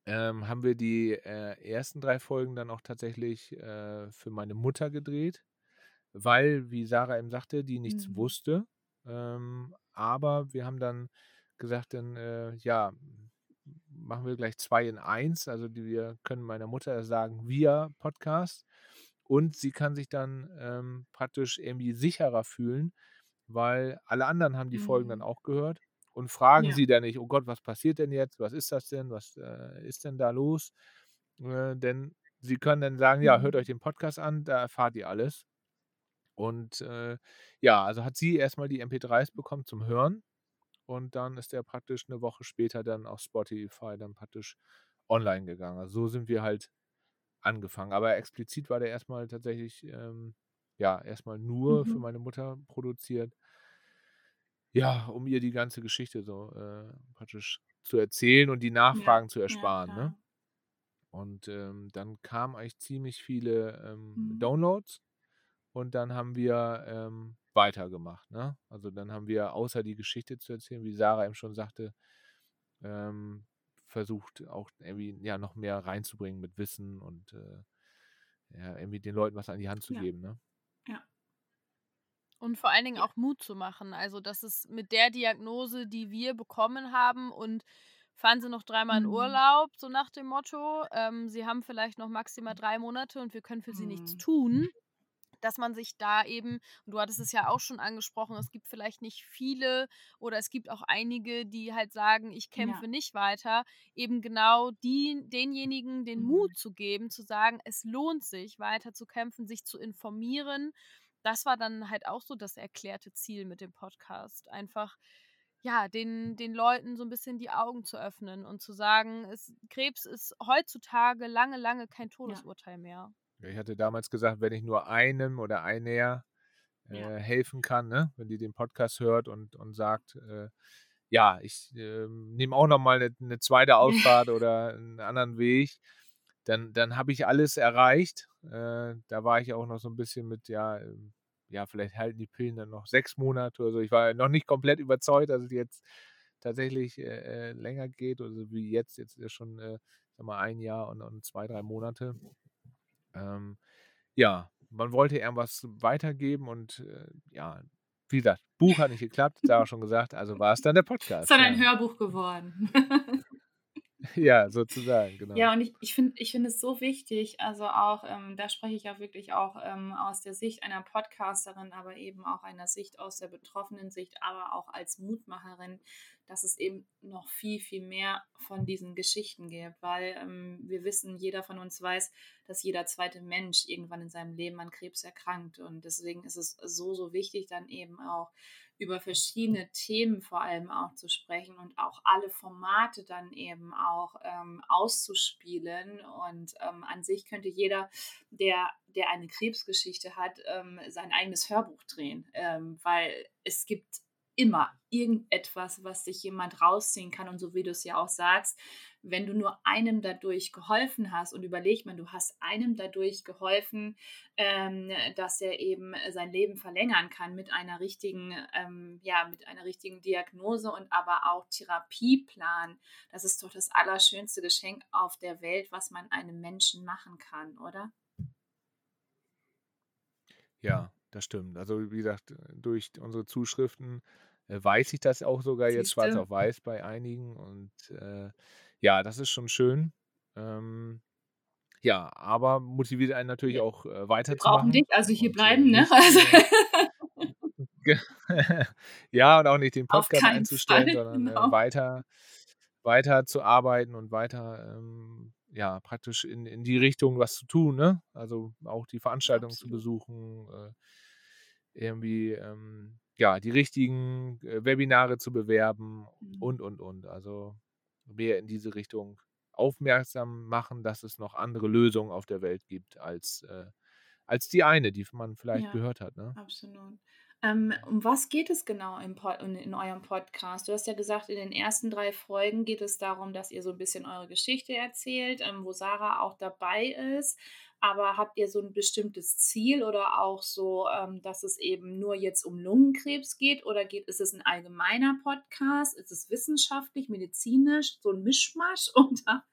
ähm, haben wir die äh, ersten drei Folgen dann auch tatsächlich äh, für meine Mutter gedreht. weil, wie Sarah eben sagte, die nichts Mhm. wusste. Ähm, aber wir haben dann gesagt, dann, äh, ja, machen wir gleich zwei in eins. Also die, wir können meiner Mutter sagen via Podcast und sie kann sich dann ähm, praktisch irgendwie sicherer fühlen, weil alle anderen haben die Folgen dann Mhm. auch gehört und fragen Ja. sie dann nicht, oh Gott, was passiert denn jetzt? Was ist das denn? Was äh, ist denn da los? Äh, denn sie können dann sagen, ja, hört euch Mhm. den Podcast an, da erfahrt ihr alles. Und äh, ja, also hat sie erstmal die MP3s bekommen zum Hören und dann ist der praktisch eine Woche später dann auf Spotify dann praktisch online gegangen. Also so sind wir halt angefangen. Aber explizit war der erstmal tatsächlich, ähm, ja, erstmal nur für Mhm. meine Mutter produziert. Ja, um ihr die ganze Geschichte so äh, praktisch zu erzählen und die Ja, Nachfragen zu ja, ersparen, ne? klar. Und ähm, dann kamen eigentlich ziemlich viele ähm, Mhm. Downloads und dann haben wir ähm, weitergemacht, ne? Also dann haben wir, außer die Geschichte zu erzählen, wie Sarah eben schon sagte, ähm, versucht auch irgendwie ja noch mehr reinzubringen mit Wissen und äh, ja, irgendwie den Leuten was an die Hand zu Ja. geben, ne? Und vor allen Dingen Ja. auch Mut zu machen. Also, das ist mit der Diagnose, die wir bekommen haben und fahren Sie noch dreimal in Mhm. Urlaub, so nach dem Motto. Ähm, Sie haben vielleicht noch maximal drei Monate und wir können für Sie nichts Mhm. tun. Dass man sich da eben, und du hattest es ja auch schon angesprochen, es gibt vielleicht nicht viele oder es gibt auch einige, die halt sagen, ich kämpfe Ja. nicht weiter, eben genau die, denjenigen den Mhm. Mut zu geben, zu sagen, es lohnt sich, weiter zu kämpfen, sich zu informieren. Das war dann halt auch so das erklärte Ziel mit dem Podcast. Einfach, ja, den, den Leuten so ein bisschen die Augen zu öffnen und zu sagen, es, Krebs ist heutzutage lange, lange kein Ja. Todesurteil mehr. Ja, Ich hatte damals gesagt, wenn ich nur einem oder einer Ja. äh, helfen kann, ne? wenn die den Podcast hört und, und sagt, äh, ja, ich ähm, nehme auch nochmal eine, eine zweite Ausfahrt oder einen anderen Weg, dann, dann habe ich alles erreicht. Äh, da war ich auch noch so ein bisschen mit, ja, ähm, ja, vielleicht halten die Pillen dann noch sechs Monate oder so. Ich war noch nicht komplett überzeugt, dass es jetzt tatsächlich äh, äh, länger geht, also wie jetzt, jetzt ist schon, äh, sag mal, ein Jahr und, und zwei, drei Monate. Ähm, ja, man wollte irgendwas weitergeben und äh, ja, wie gesagt, Buch hat nicht geklappt, Sarah schon gesagt, also war es dann der Ist Podcast. dann ein Ja, Hörbuch geworden. ja sozusagen, genau. Ja, und ich, ich finde ich find es so wichtig, also auch, ähm, da spreche ich ja wirklich auch ähm, aus der Sicht einer Podcasterin, aber eben auch einer Sicht aus der betroffenen Sicht, aber auch als Mutmacherin, dass es eben noch viel, viel mehr von diesen Geschichten gibt, weil ähm, wir wissen, jeder von uns weiß, dass jeder zweite Mensch irgendwann in seinem Leben an Krebs erkrankt und deswegen ist es so, so wichtig, dann eben auch über verschiedene Themen vor allem auch zu sprechen und auch alle Formate dann eben auch ähm, auszuspielen. Und ähm, an sich könnte jeder, der, der eine Krebsgeschichte hat, ähm, sein eigenes Hörbuch drehen, ähm, weil es gibt immer irgendetwas, was sich jemand rausziehen kann. Und so wie du es ja auch sagst, wenn du nur einem dadurch geholfen hast und überleg mal, du hast einem dadurch geholfen, ähm, dass er eben sein Leben verlängern kann mit einer richtigen, ähm, ja, mit einer richtigen Diagnose und aber auch Therapieplan. Das ist doch das allerschönste Geschenk auf der Welt, was man einem Menschen machen kann, oder? Ja, das stimmt. Also wie gesagt, durch unsere Zuschriften weiß ich das auch sogar jetzt schwarz Siehste? auf weiß bei einigen und äh, ja, das ist schon schön. Ähm, ja, aber motiviert einen natürlich auch äh, Wir brauchen weiterzumachen dich, also hier und äh, bleiben, ne? Also äh, ja und auch nicht den Podcast einzustellen, Fall, sondern äh, genau. weiter weiter zu arbeiten und weiter ähm, ja praktisch in, in die Richtung was zu tun, ne? Also auch die Veranstaltungen zu Absolut. besuchen, äh, irgendwie ähm, ja die richtigen äh, Webinare zu bewerben Mhm. und und und. Also mehr in diese Richtung aufmerksam machen, dass es noch andere Lösungen auf der Welt gibt als äh, als die eine, die man vielleicht Ja, gehört hat, ne? absolut. Ähm, um was geht es genau im in, in eurem Podcast? Du hast ja gesagt, in den ersten drei Folgen geht es darum, dass ihr so ein bisschen eure Geschichte erzählt, ähm, wo Sarah auch dabei ist. Aber habt ihr so ein bestimmtes Ziel oder auch so, ähm, dass es eben nur jetzt um Lungenkrebs geht? Oder geht, ist es ein allgemeiner Podcast? Ist es wissenschaftlich, medizinisch, so ein Mischmasch? Oder?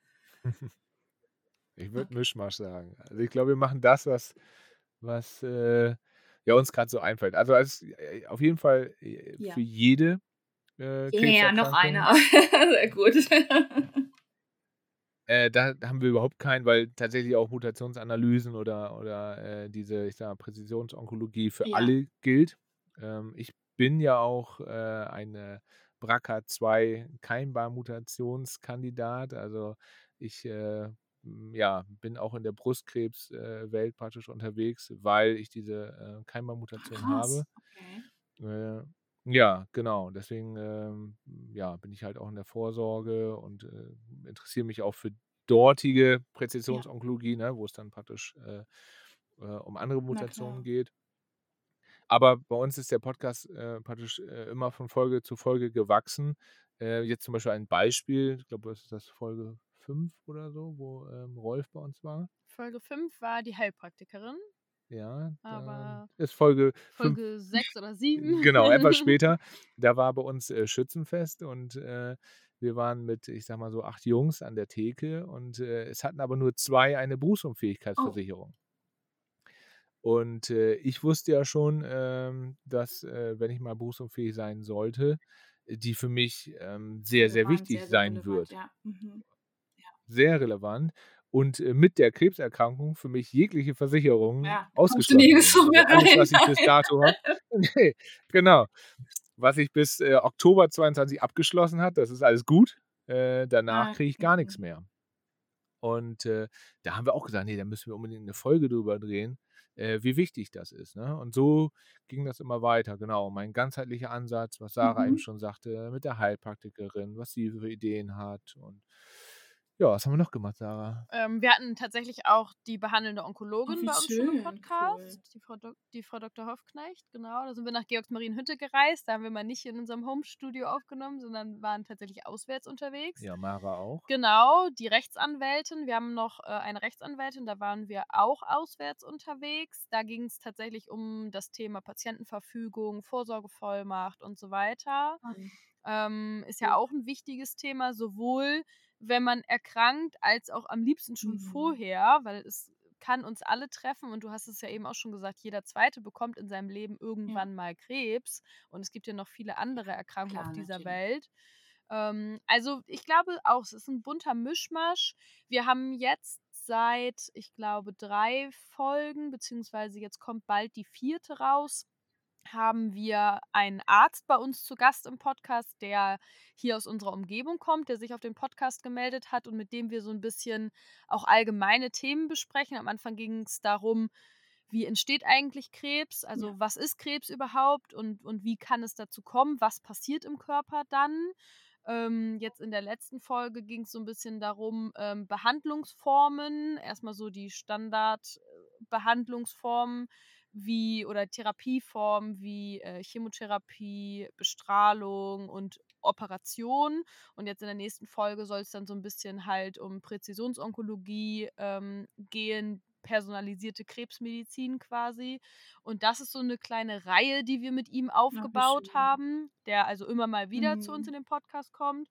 Ich würde Okay. Mischmasch sagen. Also ich glaube, wir machen das, was, was äh, ja, uns gerade so einfällt. Also als, äh, auf jeden Fall äh, Ja. für jede äh, Ja, noch einer. Sehr gut. Äh, da haben wir überhaupt keinen, weil tatsächlich auch Mutationsanalysen oder, oder äh, diese, ich sag mal, Präzisionsonkologie für Ja. alle gilt. Ähm, ich bin ja auch äh, eine BRCA2 Keimbar-Mutationskandidat. Also ich ja, bin auch in der Brustkrebswelt äh, praktisch unterwegs, weil ich diese äh, Keimbar-Mutation habe. Okay. Äh, ja, genau. Deswegen ähm, ja, bin ich halt auch in der Vorsorge und äh, interessiere mich auch für dortige Präzisionsonkologie, ne, wo es dann praktisch äh, äh, um andere Mutationen geht. Aber bei uns ist der Podcast praktisch immer von Folge zu Folge gewachsen. Jetzt zum Beispiel ein Beispiel, ich glaube, das ist das Folge 5 oder so, wo ähm, Rolf bei uns war. Folge 5 war die Heilpraktikerin, Ja, aber ist Folge 5 Folge 6 oder 7. Genau, etwas später. Da war bei uns äh, Schützenfest und äh, wir waren mit, ich sag mal so, acht Jungs an der Theke und äh, es hatten aber nur zwei eine Oh. Berufsunfähigkeitsversicherung. Und äh, ich wusste ja schon, ähm, dass, äh, wenn ich mal berufsunfähig sein sollte, die für mich ähm, sehr, sehr wichtig sehr, sehr sein wird. ja. Mhm. Sehr relevant. Und äh, mit der Krebserkrankung für mich jegliche Versicherungen Ja, du ausgeschlossen sind. mehr Also alles, rein. was ich bis dato habe. nee, genau. Was ich bis äh, Oktober 22 abgeschlossen hat, das ist alles gut. Äh, danach Ah, kriege ich gar nichts mehr. Und äh, da haben wir auch gesagt, nee, da müssen wir unbedingt eine Folge drüber drehen, äh, wie wichtig das ist. Ne? Und so ging das immer weiter. Genau, mein ganzheitlicher Ansatz, was Sarah eben Mhm. schon sagte, mit der Heilpraktikerin, was sie für Ideen hat. Und ja, was haben wir noch gemacht, Sarah? Ähm, wir hatten tatsächlich auch die behandelnde Oh, Onkologin wie bei uns schon im schön, Podcast, cool. die Frau, die Frau Dr. Hofknecht, genau. Da sind wir nach Georgsmarienhütte gereist. Da haben wir mal nicht in unserem Homestudio aufgenommen, sondern waren tatsächlich auswärts unterwegs. Ja, Mara auch. Genau, die Rechtsanwältin. Wir haben noch äh, eine Rechtsanwältin, da waren wir auch auswärts unterwegs. Da ging es tatsächlich um das Thema Patientenverfügung, Vorsorgevollmacht und so weiter. Spannend. Ähm, ist ja auch ein wichtiges Thema, sowohl wenn man erkrankt, als auch am liebsten schon Mhm. vorher, weil es kann uns alle treffen und du hast es ja eben auch schon gesagt, jeder Zweite bekommt in seinem Leben Ja, irgendwann mal Krebs und es gibt ja noch viele andere Erkrankungen auf klar, dieser natürlich. Welt. Ähm, also ich glaube auch, es ist ein bunter Mischmasch. Wir haben jetzt seit, ich glaube, drei Folgen, beziehungsweise jetzt kommt bald die vierte raus, haben wir einen Arzt bei uns zu Gast im Podcast, der hier aus unserer Umgebung kommt, der sich auf den Podcast gemeldet hat und mit dem wir so ein bisschen auch allgemeine Themen besprechen. Am Anfang ging es darum, wie entsteht eigentlich Krebs? Also Ja. was ist Krebs überhaupt und, und wie kann es dazu kommen? Was passiert im Körper dann? Ähm, jetzt in der letzten Folge ging es so ein bisschen darum, ähm, Behandlungsformen, erstmal so die Standardbehandlungsformen wie oder Therapieformen wie äh, Chemotherapie, Bestrahlung und Operation. Und jetzt in der nächsten Folge soll es dann so ein bisschen halt um Präzisionsonkologie ähm, gehen, personalisierte Krebsmedizin quasi. Und das ist so eine kleine Reihe, die wir mit ihm aufgebaut haben, der also immer mal wieder zu uns in Mhm. den Podcast kommt.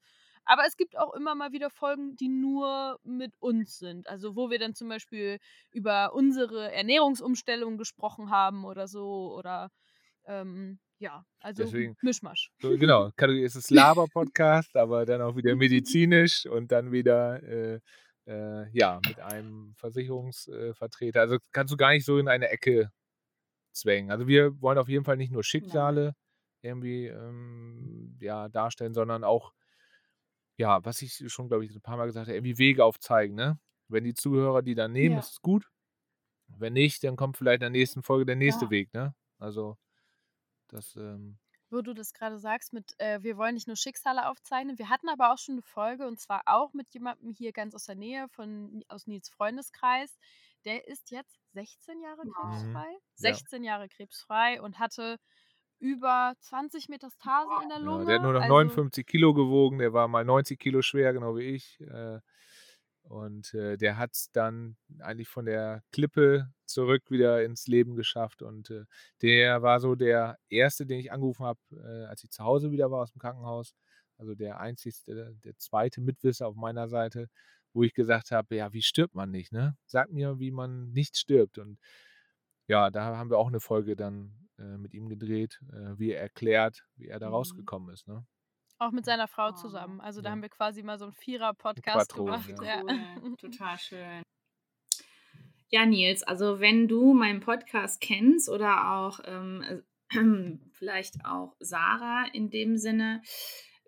Aber es gibt auch immer mal wieder Folgen, die nur mit uns sind. Also wo wir dann zum Beispiel über unsere Ernährungsumstellung gesprochen haben oder so. Oder ähm, ja, also Deswegen, Mischmasch. so, genau, Kategorie ist es Laber-Podcast, aber dann auch wieder medizinisch und dann wieder äh, äh, ja, mit einem Versicherungsvertreter. Also kannst du gar nicht so in eine Ecke zwängen. Also wir wollen auf jeden Fall nicht nur. Schicksale irgendwie ähm, ja, darstellen, sondern auch, ja, was ich schon, glaube ich, ein paar Mal gesagt habe, irgendwie Wege aufzeigen. Ne? Wenn die Zuhörer die dann nehmen, Ja. ist es gut. Wenn nicht, dann kommt vielleicht in der nächsten Folge der nächste Ja. Weg. Ne? Also das, ähm, Wo du das gerade sagst, mit äh, wir wollen nicht nur Schicksale aufzeichnen. Wir hatten aber auch schon eine Folge und zwar auch mit jemandem hier ganz aus der Nähe von aus Nils Freundeskreis. Der ist jetzt 16 Jahre mhm. krebsfrei. ja. 16 Jahre krebsfrei und hatte über 20 Metastasen in der Ja, der hat nur Lunge. noch Also 59 Kilo gewogen, der war mal 90 Kilo schwer, genau wie ich. Äh, und äh, der hat es dann eigentlich von der Klippe zurück wieder ins Leben geschafft. Und äh, der war so der erste, den ich angerufen habe, als ich zu Hause wieder war aus dem Krankenhaus. Also der einzigste, der zweite Mitwisser auf meiner Seite, wo ich gesagt habe, ja, wie stirbt man nicht, ne? Sag mir, wie man nicht stirbt. Und ja, da haben wir auch eine Folge dann äh, mit ihm gedreht, äh, wie er erklärt, wie er da Mhm. rausgekommen ist. Ne? Auch mit seiner Frau Oh. zusammen. Also da Ja. haben wir quasi mal so einen Vierer-Podcast gemacht. ja. Ja. Cool, total schön. Ja, Nils, also wenn du meinen Podcast kennst oder auch ähm, äh, vielleicht auch Sarah in dem Sinne,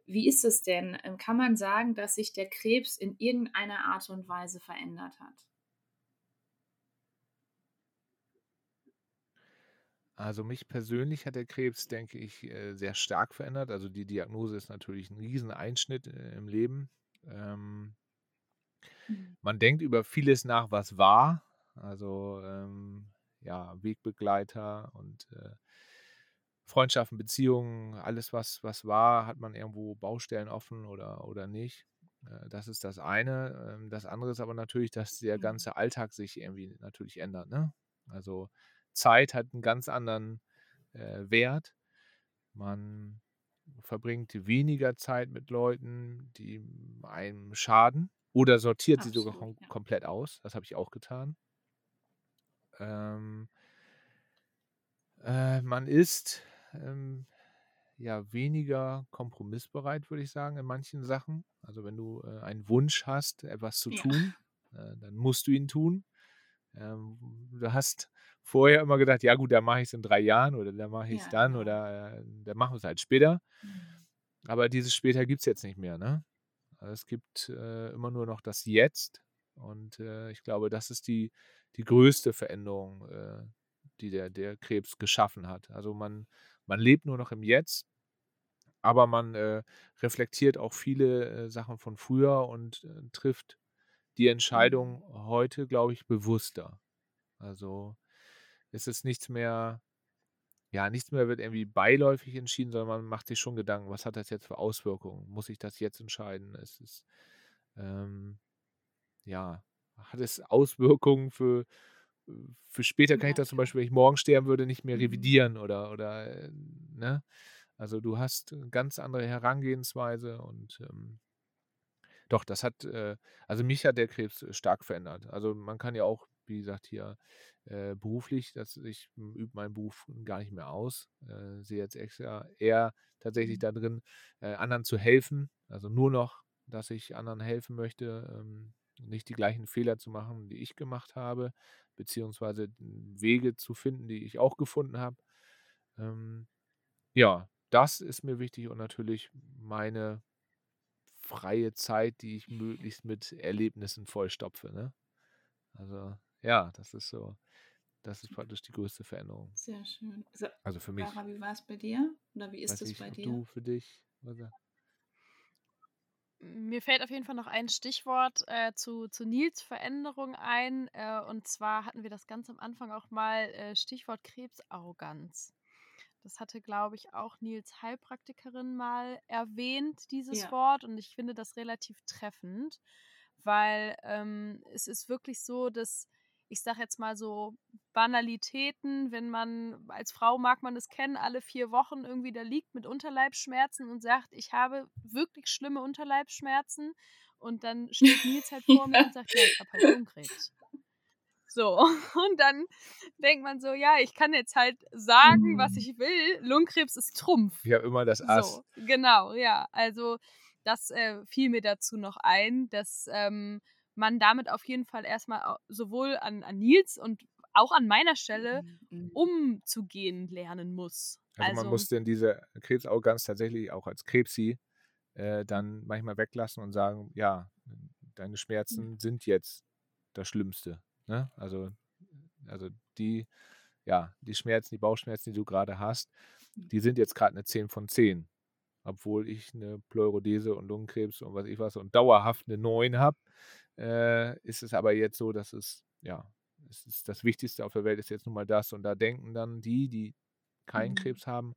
wie ist es denn? Ähm, Kann man sagen, dass sich der Krebs in irgendeiner Art und Weise verändert hat? Also mich persönlich hat der Krebs, denke ich, äh, sehr stark verändert. Also die Diagnose ist natürlich ein Rieseneinschnitt äh, im Leben. Ähm, man denkt über vieles nach, was war. Also ähm, ja, Wegbegleiter und äh, Freundschaften, Beziehungen, alles, was, was war, hat man irgendwo Baustellen offen oder, oder nicht. Äh, das ist das eine. Ähm, das andere ist aber natürlich, dass der Mhm. ganze Alltag sich irgendwie natürlich ändert. Ne? Also Zeit hat einen ganz anderen äh, Wert. Man verbringt weniger Zeit mit Leuten, die einem schaden oder sortiert sie sogar Absolut, kom ja. komplett aus. Das habe ich auch getan. Ähm, äh, man ist ähm, ja weniger kompromissbereit, würde ich sagen, in manchen Sachen. Also wenn du äh, einen Wunsch hast, etwas zu Ja. tun, äh, dann musst du ihn tun. Ähm, du hast vorher immer gedacht, ja gut, dann mache ich es in drei Jahren oder dann mache ich es Ja, dann genau. oder äh, dann machen wir es halt später. Mhm. Aber dieses später gibt es jetzt nicht mehr, ne? Also Es gibt äh, immer nur noch das Jetzt. Und äh, ich glaube, das ist die, die größte Veränderung, äh, die der, der Krebs geschaffen hat. Also man, man lebt nur noch im Jetzt, aber man äh, reflektiert auch viele äh, Sachen von früher und trifft die Entscheidung heute, glaube ich, bewusster. Also es ist nichts mehr, ja, nichts mehr wird irgendwie beiläufig entschieden, sondern man macht sich schon Gedanken, was hat das jetzt für Auswirkungen? Muss ich das jetzt entscheiden? Es ist, ähm, ja, hat es Auswirkungen für, für später kann ich das zum. Beispiel, wenn ich morgen sterben würde, nicht mehr Mhm. revidieren oder, oder, äh, ne? Also du hast eine ganz andere Herangehensweise und ähm, doch, das hat, äh, also mich hat der Krebs stark verändert. Also man kann ja auch, wie gesagt, hier äh, beruflich, dass ich m, übe meinen Beruf gar nicht mehr aus, äh, sehe jetzt extra eher tatsächlich Mhm. da drin, äh, anderen zu helfen. Also nur noch, dass ich anderen helfen möchte, ähm, nicht die gleichen Fehler zu machen, die ich gemacht habe, beziehungsweise Wege zu finden, die ich auch gefunden habe. Ähm, ja, das ist mir wichtig und natürlich meine freie Zeit, die ich möglichst mit Erlebnissen vollstopfe. Ne? Also ja, das ist so, das ist praktisch die größte Veränderung. Sehr schön. Sa Also für mich. Sarah, wie war es bei dir? Oder wie ist es bei dir? du für dich? Oder? Mir fällt auf jeden Fall noch ein Stichwort äh, zu, zu Nils Veränderung ein. Äh, und zwar hatten wir das ganz am Anfang auch mal äh, Stichwort Krebsarroganz. Das hatte, glaube ich, auch Nils Heilpraktikerin mal erwähnt, dieses Ja. Wort. Und ich finde das relativ treffend, weil ähm, es ist wirklich so, dass ich sage jetzt mal so Banalitäten, wenn man als Frau mag man es kennen, alle vier Wochen irgendwie da liegt mit Unterleibsschmerzen und sagt, ich habe wirklich schlimme Unterleibsschmerzen. Und dann steht Nils halt vor mir und sagt, ja, ich habe halt Lungenkrebs. So, und dann denkt man so, ja, ich kann jetzt halt sagen, was Mhm. ich will. Lungenkrebs ist Trumpf. Habe immer das Ass. So, genau, ja. Also das äh, fiel mir dazu noch ein, dass ähm, man damit auf jeden Fall erstmal sowohl an, an Nils und auch an meiner Stelle Mhm. umzugehen lernen muss. Also, man muss denn diese Krebsarroganz tatsächlich auch als Krebsi äh, dann manchmal weglassen und sagen, ja, deine Schmerzen sind jetzt das Schlimmste. Ne? Also, also die, ja, die Schmerzen, die Bauchschmerzen, die du gerade hast, die sind jetzt gerade eine 10 von 10. Obwohl ich eine Pleurodese und Lungenkrebs und was ich was und dauerhaft eine 9 habe, äh, ist es aber jetzt so, dass es, ja, es ist das Wichtigste auf der Welt ist jetzt nun mal das. Und da denken dann die, die keinen Mhm. Krebs haben,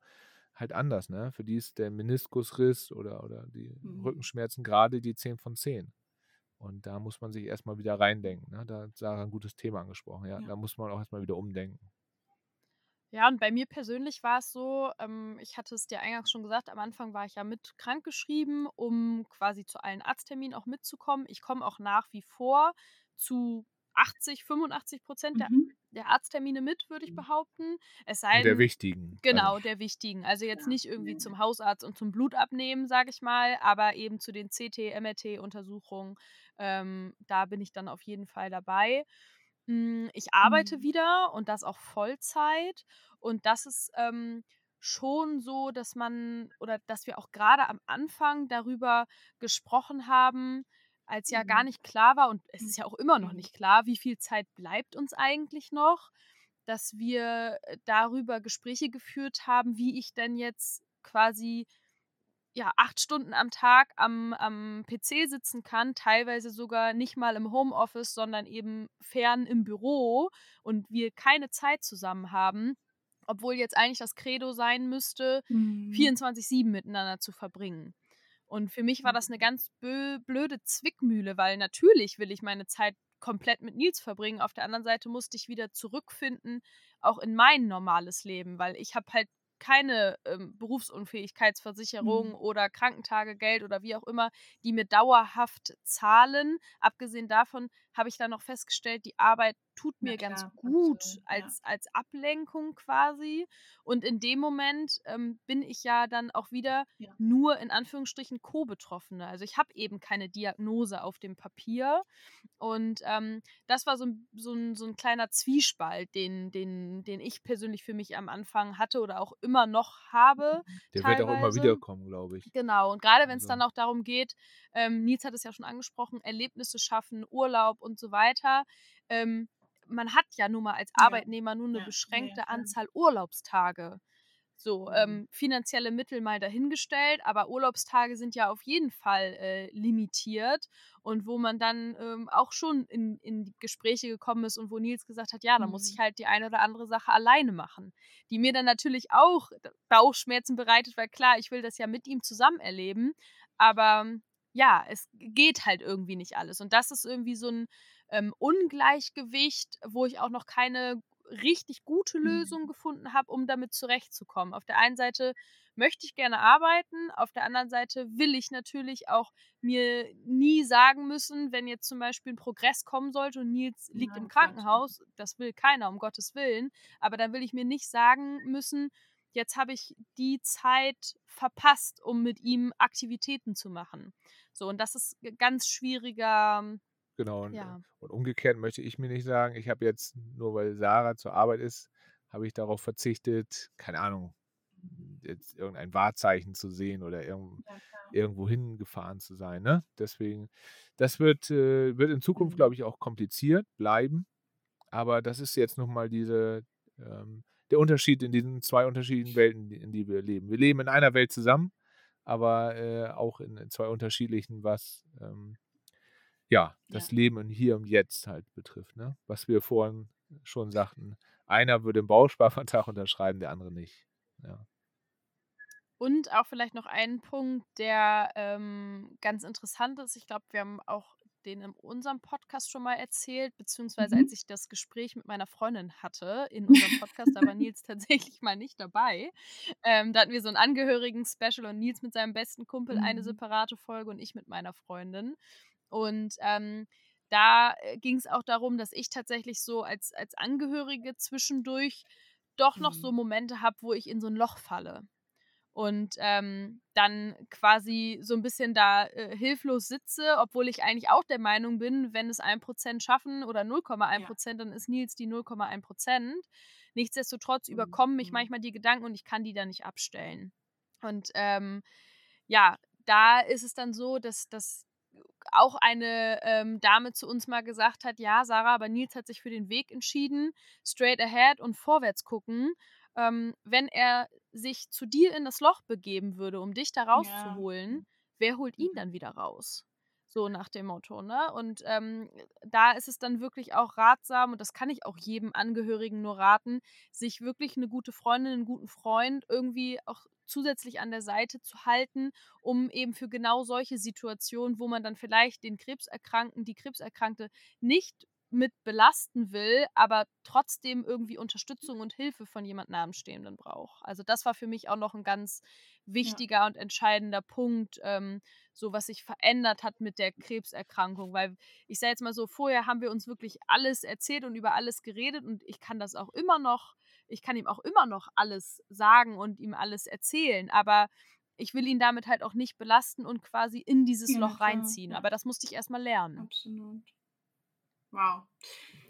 halt anders. Ne? Für die ist der Meniskusriss oder, oder die Mhm. Rückenschmerzen gerade die 10 von 10. Und da muss man sich erstmal wieder reindenken. Ne? Da hat Sarah ein gutes Thema angesprochen. Ja? Ja. Da muss man auch erstmal wieder umdenken. Ja, und bei mir persönlich war es so, ähm, ich hatte es dir eingangs schon gesagt, am Anfang war ich ja mit krankgeschrieben, um quasi zu allen Arztterminen auch mitzukommen. Ich komme auch nach wie vor zu 80, 85 Prozent der, Mhm. der Arzttermine mit, würde ich Mhm. behaupten. Es sei Der denn, wichtigen. genau, Also, der wichtigen. Also jetzt nicht irgendwie zum Hausarzt und zum Blut abnehmen, sage ich mal, aber eben zu den CT, MRT-Untersuchungen. Ähm, da bin ich dann auf jeden Fall dabei. Mm, Ich arbeite Mhm. wieder und das auch Vollzeit. Und das ist ähm, schon so, dass man oder dass wir auch gerade am Anfang darüber gesprochen haben, als ja gar Mhm. nicht klar war, und es ist ja auch immer noch Mhm. nicht klar, wie viel Zeit bleibt uns eigentlich noch, dass wir äh, darüber Gespräche geführt haben, wie ich denn jetzt quasi ja, acht Stunden am Tag am, am PC sitzen kann, teilweise sogar nicht mal im Homeoffice, sondern eben fern im Büro und wir keine Zeit zusammen haben, obwohl jetzt eigentlich das Credo sein müsste, Mhm. 24-7 miteinander zu verbringen. Und für mich war das eine Mhm. ganz blöde Zwickmühle, weil natürlich will ich meine Zeit komplett mit Nils verbringen. Auf der anderen Seite musste ich wieder zurückfinden, auch in mein normales Leben, weil ich habe halt keine ähm, Berufsunfähigkeitsversicherung Mhm. oder Krankentagegeld oder wie auch immer, die mir dauerhaft zahlen. Abgesehen davon habe ich dann noch festgestellt, die Arbeit tut mir ganz klar, gut absolut, ja. als, als Ablenkung quasi. Und in dem Moment ähm, bin ich ja dann auch wieder Ja. nur in Anführungsstrichen Co-Betroffene. Also ich habe eben keine Diagnose auf dem Papier. Und ähm, das war so ein, so, ein, so ein kleiner Zwiespalt, den, den, den ich persönlich für mich am Anfang hatte oder auch immer noch habe. der wird auch immer teilweise. wiederkommen, glaube ich. Genau, und gerade wenn es Also, dann auch darum geht, ähm, Nils hat es ja schon angesprochen, Erlebnisse schaffen, Urlaub und so weiter. Ähm, man hat ja nun mal als Ja, Arbeitnehmer nur eine ja, ja, ja, beschränkte klar. Anzahl Urlaubstage. So, Mhm. ähm, finanzielle Mittel mal dahingestellt, aber Urlaubstage sind ja auf jeden Fall äh, limitiert und wo man dann ähm, auch schon in, in Gespräche gekommen ist und wo Nils gesagt hat, ja, da muss ich Mhm. halt die eine oder andere Sache alleine machen, die mir dann natürlich auch Bauchschmerzen bereitet, weil klar, ich will das ja mit ihm zusammen erleben, aber ja, es geht halt irgendwie nicht alles und das ist irgendwie so ein ähm, Ungleichgewicht, wo ich auch noch keine richtig gute Lösung Mhm. gefunden habe, um damit zurechtzukommen. Auf der einen Seite möchte ich gerne arbeiten, auf der anderen Seite will ich natürlich auch mir nie sagen müssen, wenn jetzt zum Beispiel ein Progress kommen sollte und Nils liegt Ja, im. Krankenhaus, das will keiner, um Gottes Willen, aber dann will ich mir nicht sagen müssen, jetzt habe ich die Zeit verpasst, um mit ihm Aktivitäten zu machen. So, und das ist ganz schwieriger, Genau. Und, äh, ja. und umgekehrt möchte ich mir nicht sagen, ich habe jetzt, nur weil Sarah zur Arbeit ist, habe ich darauf verzichtet, keine Ahnung, jetzt irgendein Wahrzeichen zu sehen oder irgend, Ja, irgendwo hingefahren zu sein. Ne? Deswegen, das wird, äh, wird in Zukunft, Mhm. glaube ich, auch kompliziert bleiben. Aber das ist jetzt nochmal diese, ähm, der Unterschied in diesen zwei unterschiedlichen Welten, in die wir leben. Wir leben in einer Welt zusammen, aber äh, auch in, in zwei unterschiedlichen, was ähm, ja, Ja. das Leben in Hier und Jetzt halt betrifft. Ne? Was wir vorhin schon sagten. Einer würde einen Bausparvertrag unterschreiben, der andere nicht. Ja. Und auch vielleicht noch einen Punkt, der ähm, ganz interessant ist. Ich glaube, wir haben auch den in unserem Podcast schon mal erzählt, beziehungsweise als Mhm. ich das Gespräch mit meiner Freundin hatte in unserem Podcast, da war Nils tatsächlich mal nicht dabei. Ähm, da hatten wir so ein Angehörigen-Special und Nils mit seinem besten Kumpel eine Mhm. separate Folge und ich mit meiner Freundin. Und ähm, da ging es auch darum, dass ich tatsächlich so als, als Angehörige zwischendurch doch noch so Mhm. Momente habe, wo ich in so ein Loch falle und ähm, dann quasi so ein bisschen da äh, hilflos sitze, obwohl ich eigentlich auch der Meinung bin, wenn es 1% schaffen oder 0,1 Ja. Prozent, dann ist Nils die 0,1 Prozent. Nichtsdestotrotz Mhm. überkommen mich Mhm. manchmal die Gedanken und ich kann die dann nicht abstellen. Und ähm, ja, da ist es dann so, dass, dass auch eine ähm, Dame zu uns mal gesagt hat, ja, Sarah, aber Nils hat sich für den Weg entschieden, straight ahead und vorwärts gucken. Ähm, wenn er sich zu dir in das Loch begeben würde, um dich da Ja. rauszuholen, wer holt ihn Mhm. dann wieder raus? So nach dem Motto, ne? Und ähm, da ist es dann wirklich auch ratsam, und das kann ich auch jedem Angehörigen nur raten, sich wirklich eine gute Freundin, einen guten Freund irgendwie auch zusätzlich an der Seite zu halten, um eben für genau solche Situationen, wo man dann vielleicht den Krebserkrankten, die Krebserkrankte nicht mit belasten will, aber trotzdem irgendwie Unterstützung und Hilfe von jemand Namenstehenden braucht. Also das war für mich auch noch ein ganz wichtiger ja. und entscheidender Punkt, ähm, so was sich verändert hat mit der Krebserkrankung. Weil ich sage jetzt mal so, vorher haben wir uns wirklich alles erzählt und über alles geredet und ich kann das auch immer noch, ich kann ihm auch immer noch alles sagen und ihm alles erzählen, aber ich will ihn damit halt auch nicht belasten und quasi in dieses ja, Loch reinziehen. Ja. Aber das musste ich erstmal lernen. Absolut. Wow.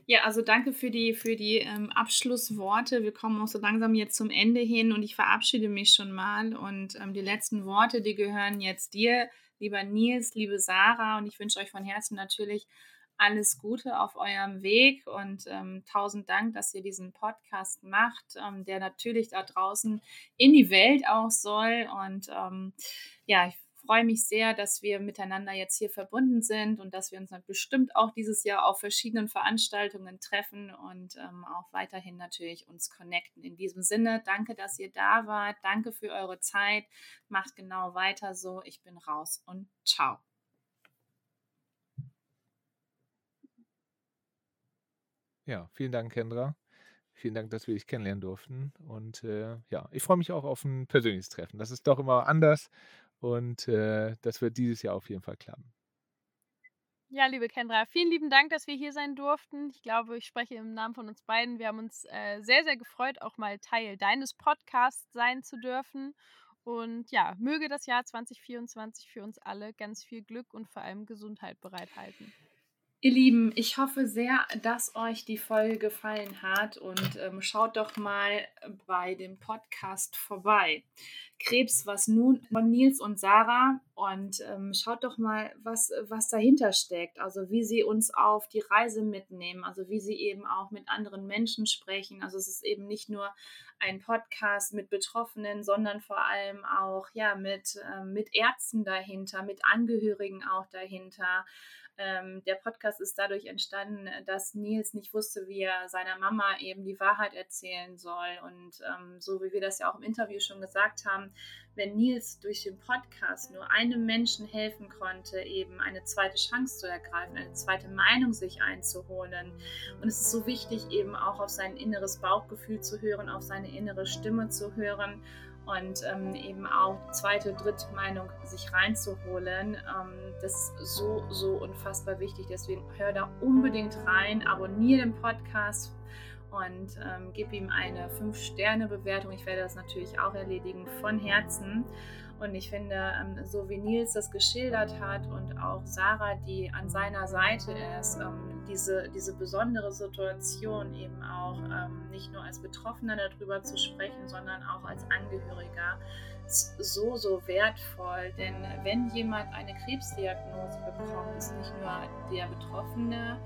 Ja, also danke für die, für die ähm, Abschlussworte. Wir kommen auch so langsam jetzt zum Ende hin und ich verabschiede mich schon mal. Und ähm, die letzten Worte, die gehören jetzt dir, lieber Nils, liebe Sarah. Und ich wünsche euch von Herzen natürlich alles Gute auf eurem Weg und ähm, tausend Dank, dass ihr diesen Podcast macht, ähm, der natürlich da draußen in die Welt auch soll. Und ähm, ja, ich freue mich sehr, dass wir miteinander jetzt hier verbunden sind und dass wir uns dann bestimmt auch dieses Jahr auf verschiedenen Veranstaltungen treffen und ähm, auch weiterhin natürlich uns connecten. In diesem Sinne, danke, dass ihr da wart. Danke für eure Zeit. Macht genau weiter so. Ich bin raus und ciao. Ja, vielen Dank, Kendra. Vielen Dank, dass wir dich kennenlernen durften. Und äh, ja, ich freue mich auch auf ein persönliches Treffen. Das ist doch immer anders und äh, das wird dieses Jahr auf jeden Fall klappen. Ja, liebe Kendra, vielen lieben Dank, dass wir hier sein durften. Ich glaube, ich spreche im Namen von uns beiden. Wir haben uns äh, sehr, sehr gefreut, auch mal Teil deines Podcasts sein zu dürfen. Und ja, möge das Jahr 2024 für uns alle ganz viel Glück und vor allem Gesundheit bereithalten. Ihr Lieben, ich hoffe sehr, dass euch die Folge gefallen hat und ähm, schaut doch mal bei dem Podcast vorbei. Krebs, was nun von Nils und Sarah und ähm, schaut doch mal, was, was dahinter steckt. Also wie sie uns auf die Reise mitnehmen, also wie sie eben auch mit anderen Menschen sprechen. Also es ist eben nicht nur ein Podcast mit Betroffenen, sondern vor allem auch ja mit, äh, mit Ärzten dahinter, mit Angehörigen auch dahinter. Ähm, der Podcast ist dadurch entstanden, dass Nils nicht wusste, wie er seiner Mama eben die Wahrheit erzählen soll. Und ähm, so wie wir das ja auch im Interview schon gesagt haben, wenn Nils durch den Podcast nur einem Menschen helfen konnte, eben eine zweite Chance zu ergreifen, eine zweite Meinung sich einzuholen. Und es ist so wichtig, eben auch auf sein inneres Bauchgefühl zu hören, auf seine innere Stimme zu hören und ähm, eben auch zweite, dritte Meinung sich reinzuholen. Ähm, das ist so, so unfassbar wichtig. Deswegen hör da unbedingt rein, abonniere den Podcast und ähm, gib ihm eine 5-Sterne-Bewertung. Ich werde das natürlich auch erledigen von Herzen. Und ich finde, ähm, so wie Nils das geschildert hat und auch Sarah, die an seiner Seite ist, ähm, diese, diese besondere Situation eben auch ähm, nicht nur als Betroffener darüber zu sprechen, sondern auch als Angehöriger, so, so wertvoll. Denn wenn jemand eine Krebsdiagnose bekommt, ist nicht nur der Betroffene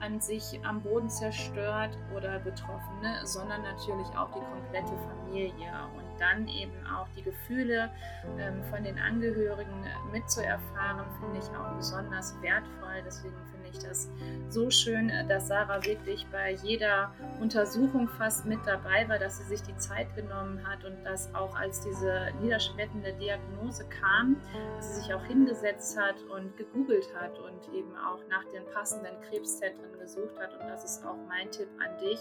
an sich am Boden zerstört oder Betroffene, sondern natürlich auch die komplette Familie. Und dann eben auch die Gefühle ähm, von den Angehörigen mitzuerfahren, finde ich auch besonders wertvoll. Deswegen finde ich das so schön, dass Sarah wirklich bei jeder Untersuchung fast mit dabei war, dass sie sich die Zeit genommen hat und dass auch als diese niederschmetternde Diagnose kam, dass sie sich auch hingesetzt hat und gegoogelt hat und eben auch nach den passenden Krebszentren gesucht hat. Und das ist auch mein Tipp an dich.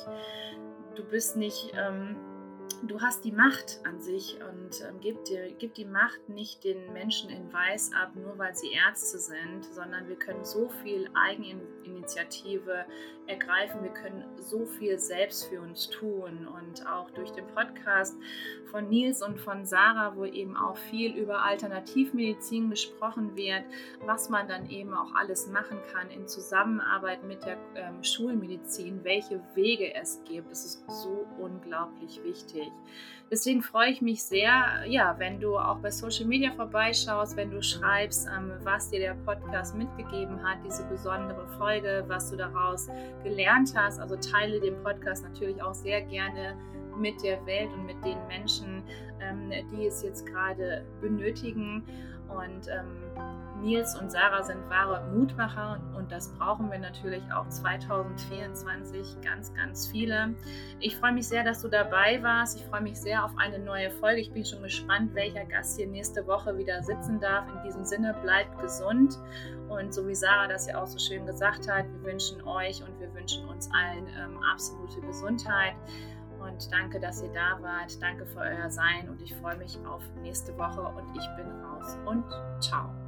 Du bist nicht. Ähm, du hast die Macht an sich und ähm, gib, dir, gib die Macht nicht den Menschen in Weiß ab, nur weil sie Ärzte sind, sondern wir können so viel Eigeninitiative ergreifen, wir können so viel selbst für uns tun und auch durch den Podcast von Nils und von Sarah, wo eben auch viel über Alternativmedizin gesprochen wird, was man dann eben auch alles machen kann in Zusammenarbeit mit der ähm, Schulmedizin, welche Wege es gibt. Das ist so unglaublich wichtig. Deswegen freue ich mich sehr, ja, wenn du auch bei Social Media vorbeischaust, wenn du schreibst, ähm, was dir der Podcast mitgegeben hat, diese besondere Folge, was du daraus gelernt hast. Also teile den Podcast natürlich auch sehr gerne mit der Welt und mit den Menschen, ähm, die es jetzt gerade benötigen. Und ähm, Nils und Sarah sind wahre Mutmacher und das brauchen wir natürlich auch 2024 ganz, ganz viele. Ich freue mich sehr, dass du dabei warst. Ich freue mich sehr auf eine neue Folge. Ich bin schon gespannt, welcher Gast hier nächste Woche wieder sitzen darf. In diesem Sinne, bleibt gesund und so wie Sarah das ja auch so schön gesagt hat, wir wünschen euch und wir wünschen uns allen ähm, absolute Gesundheit. Und danke, dass ihr da wart. Danke für euer Sein und ich freue mich auf nächste Woche und ich bin raus und ciao.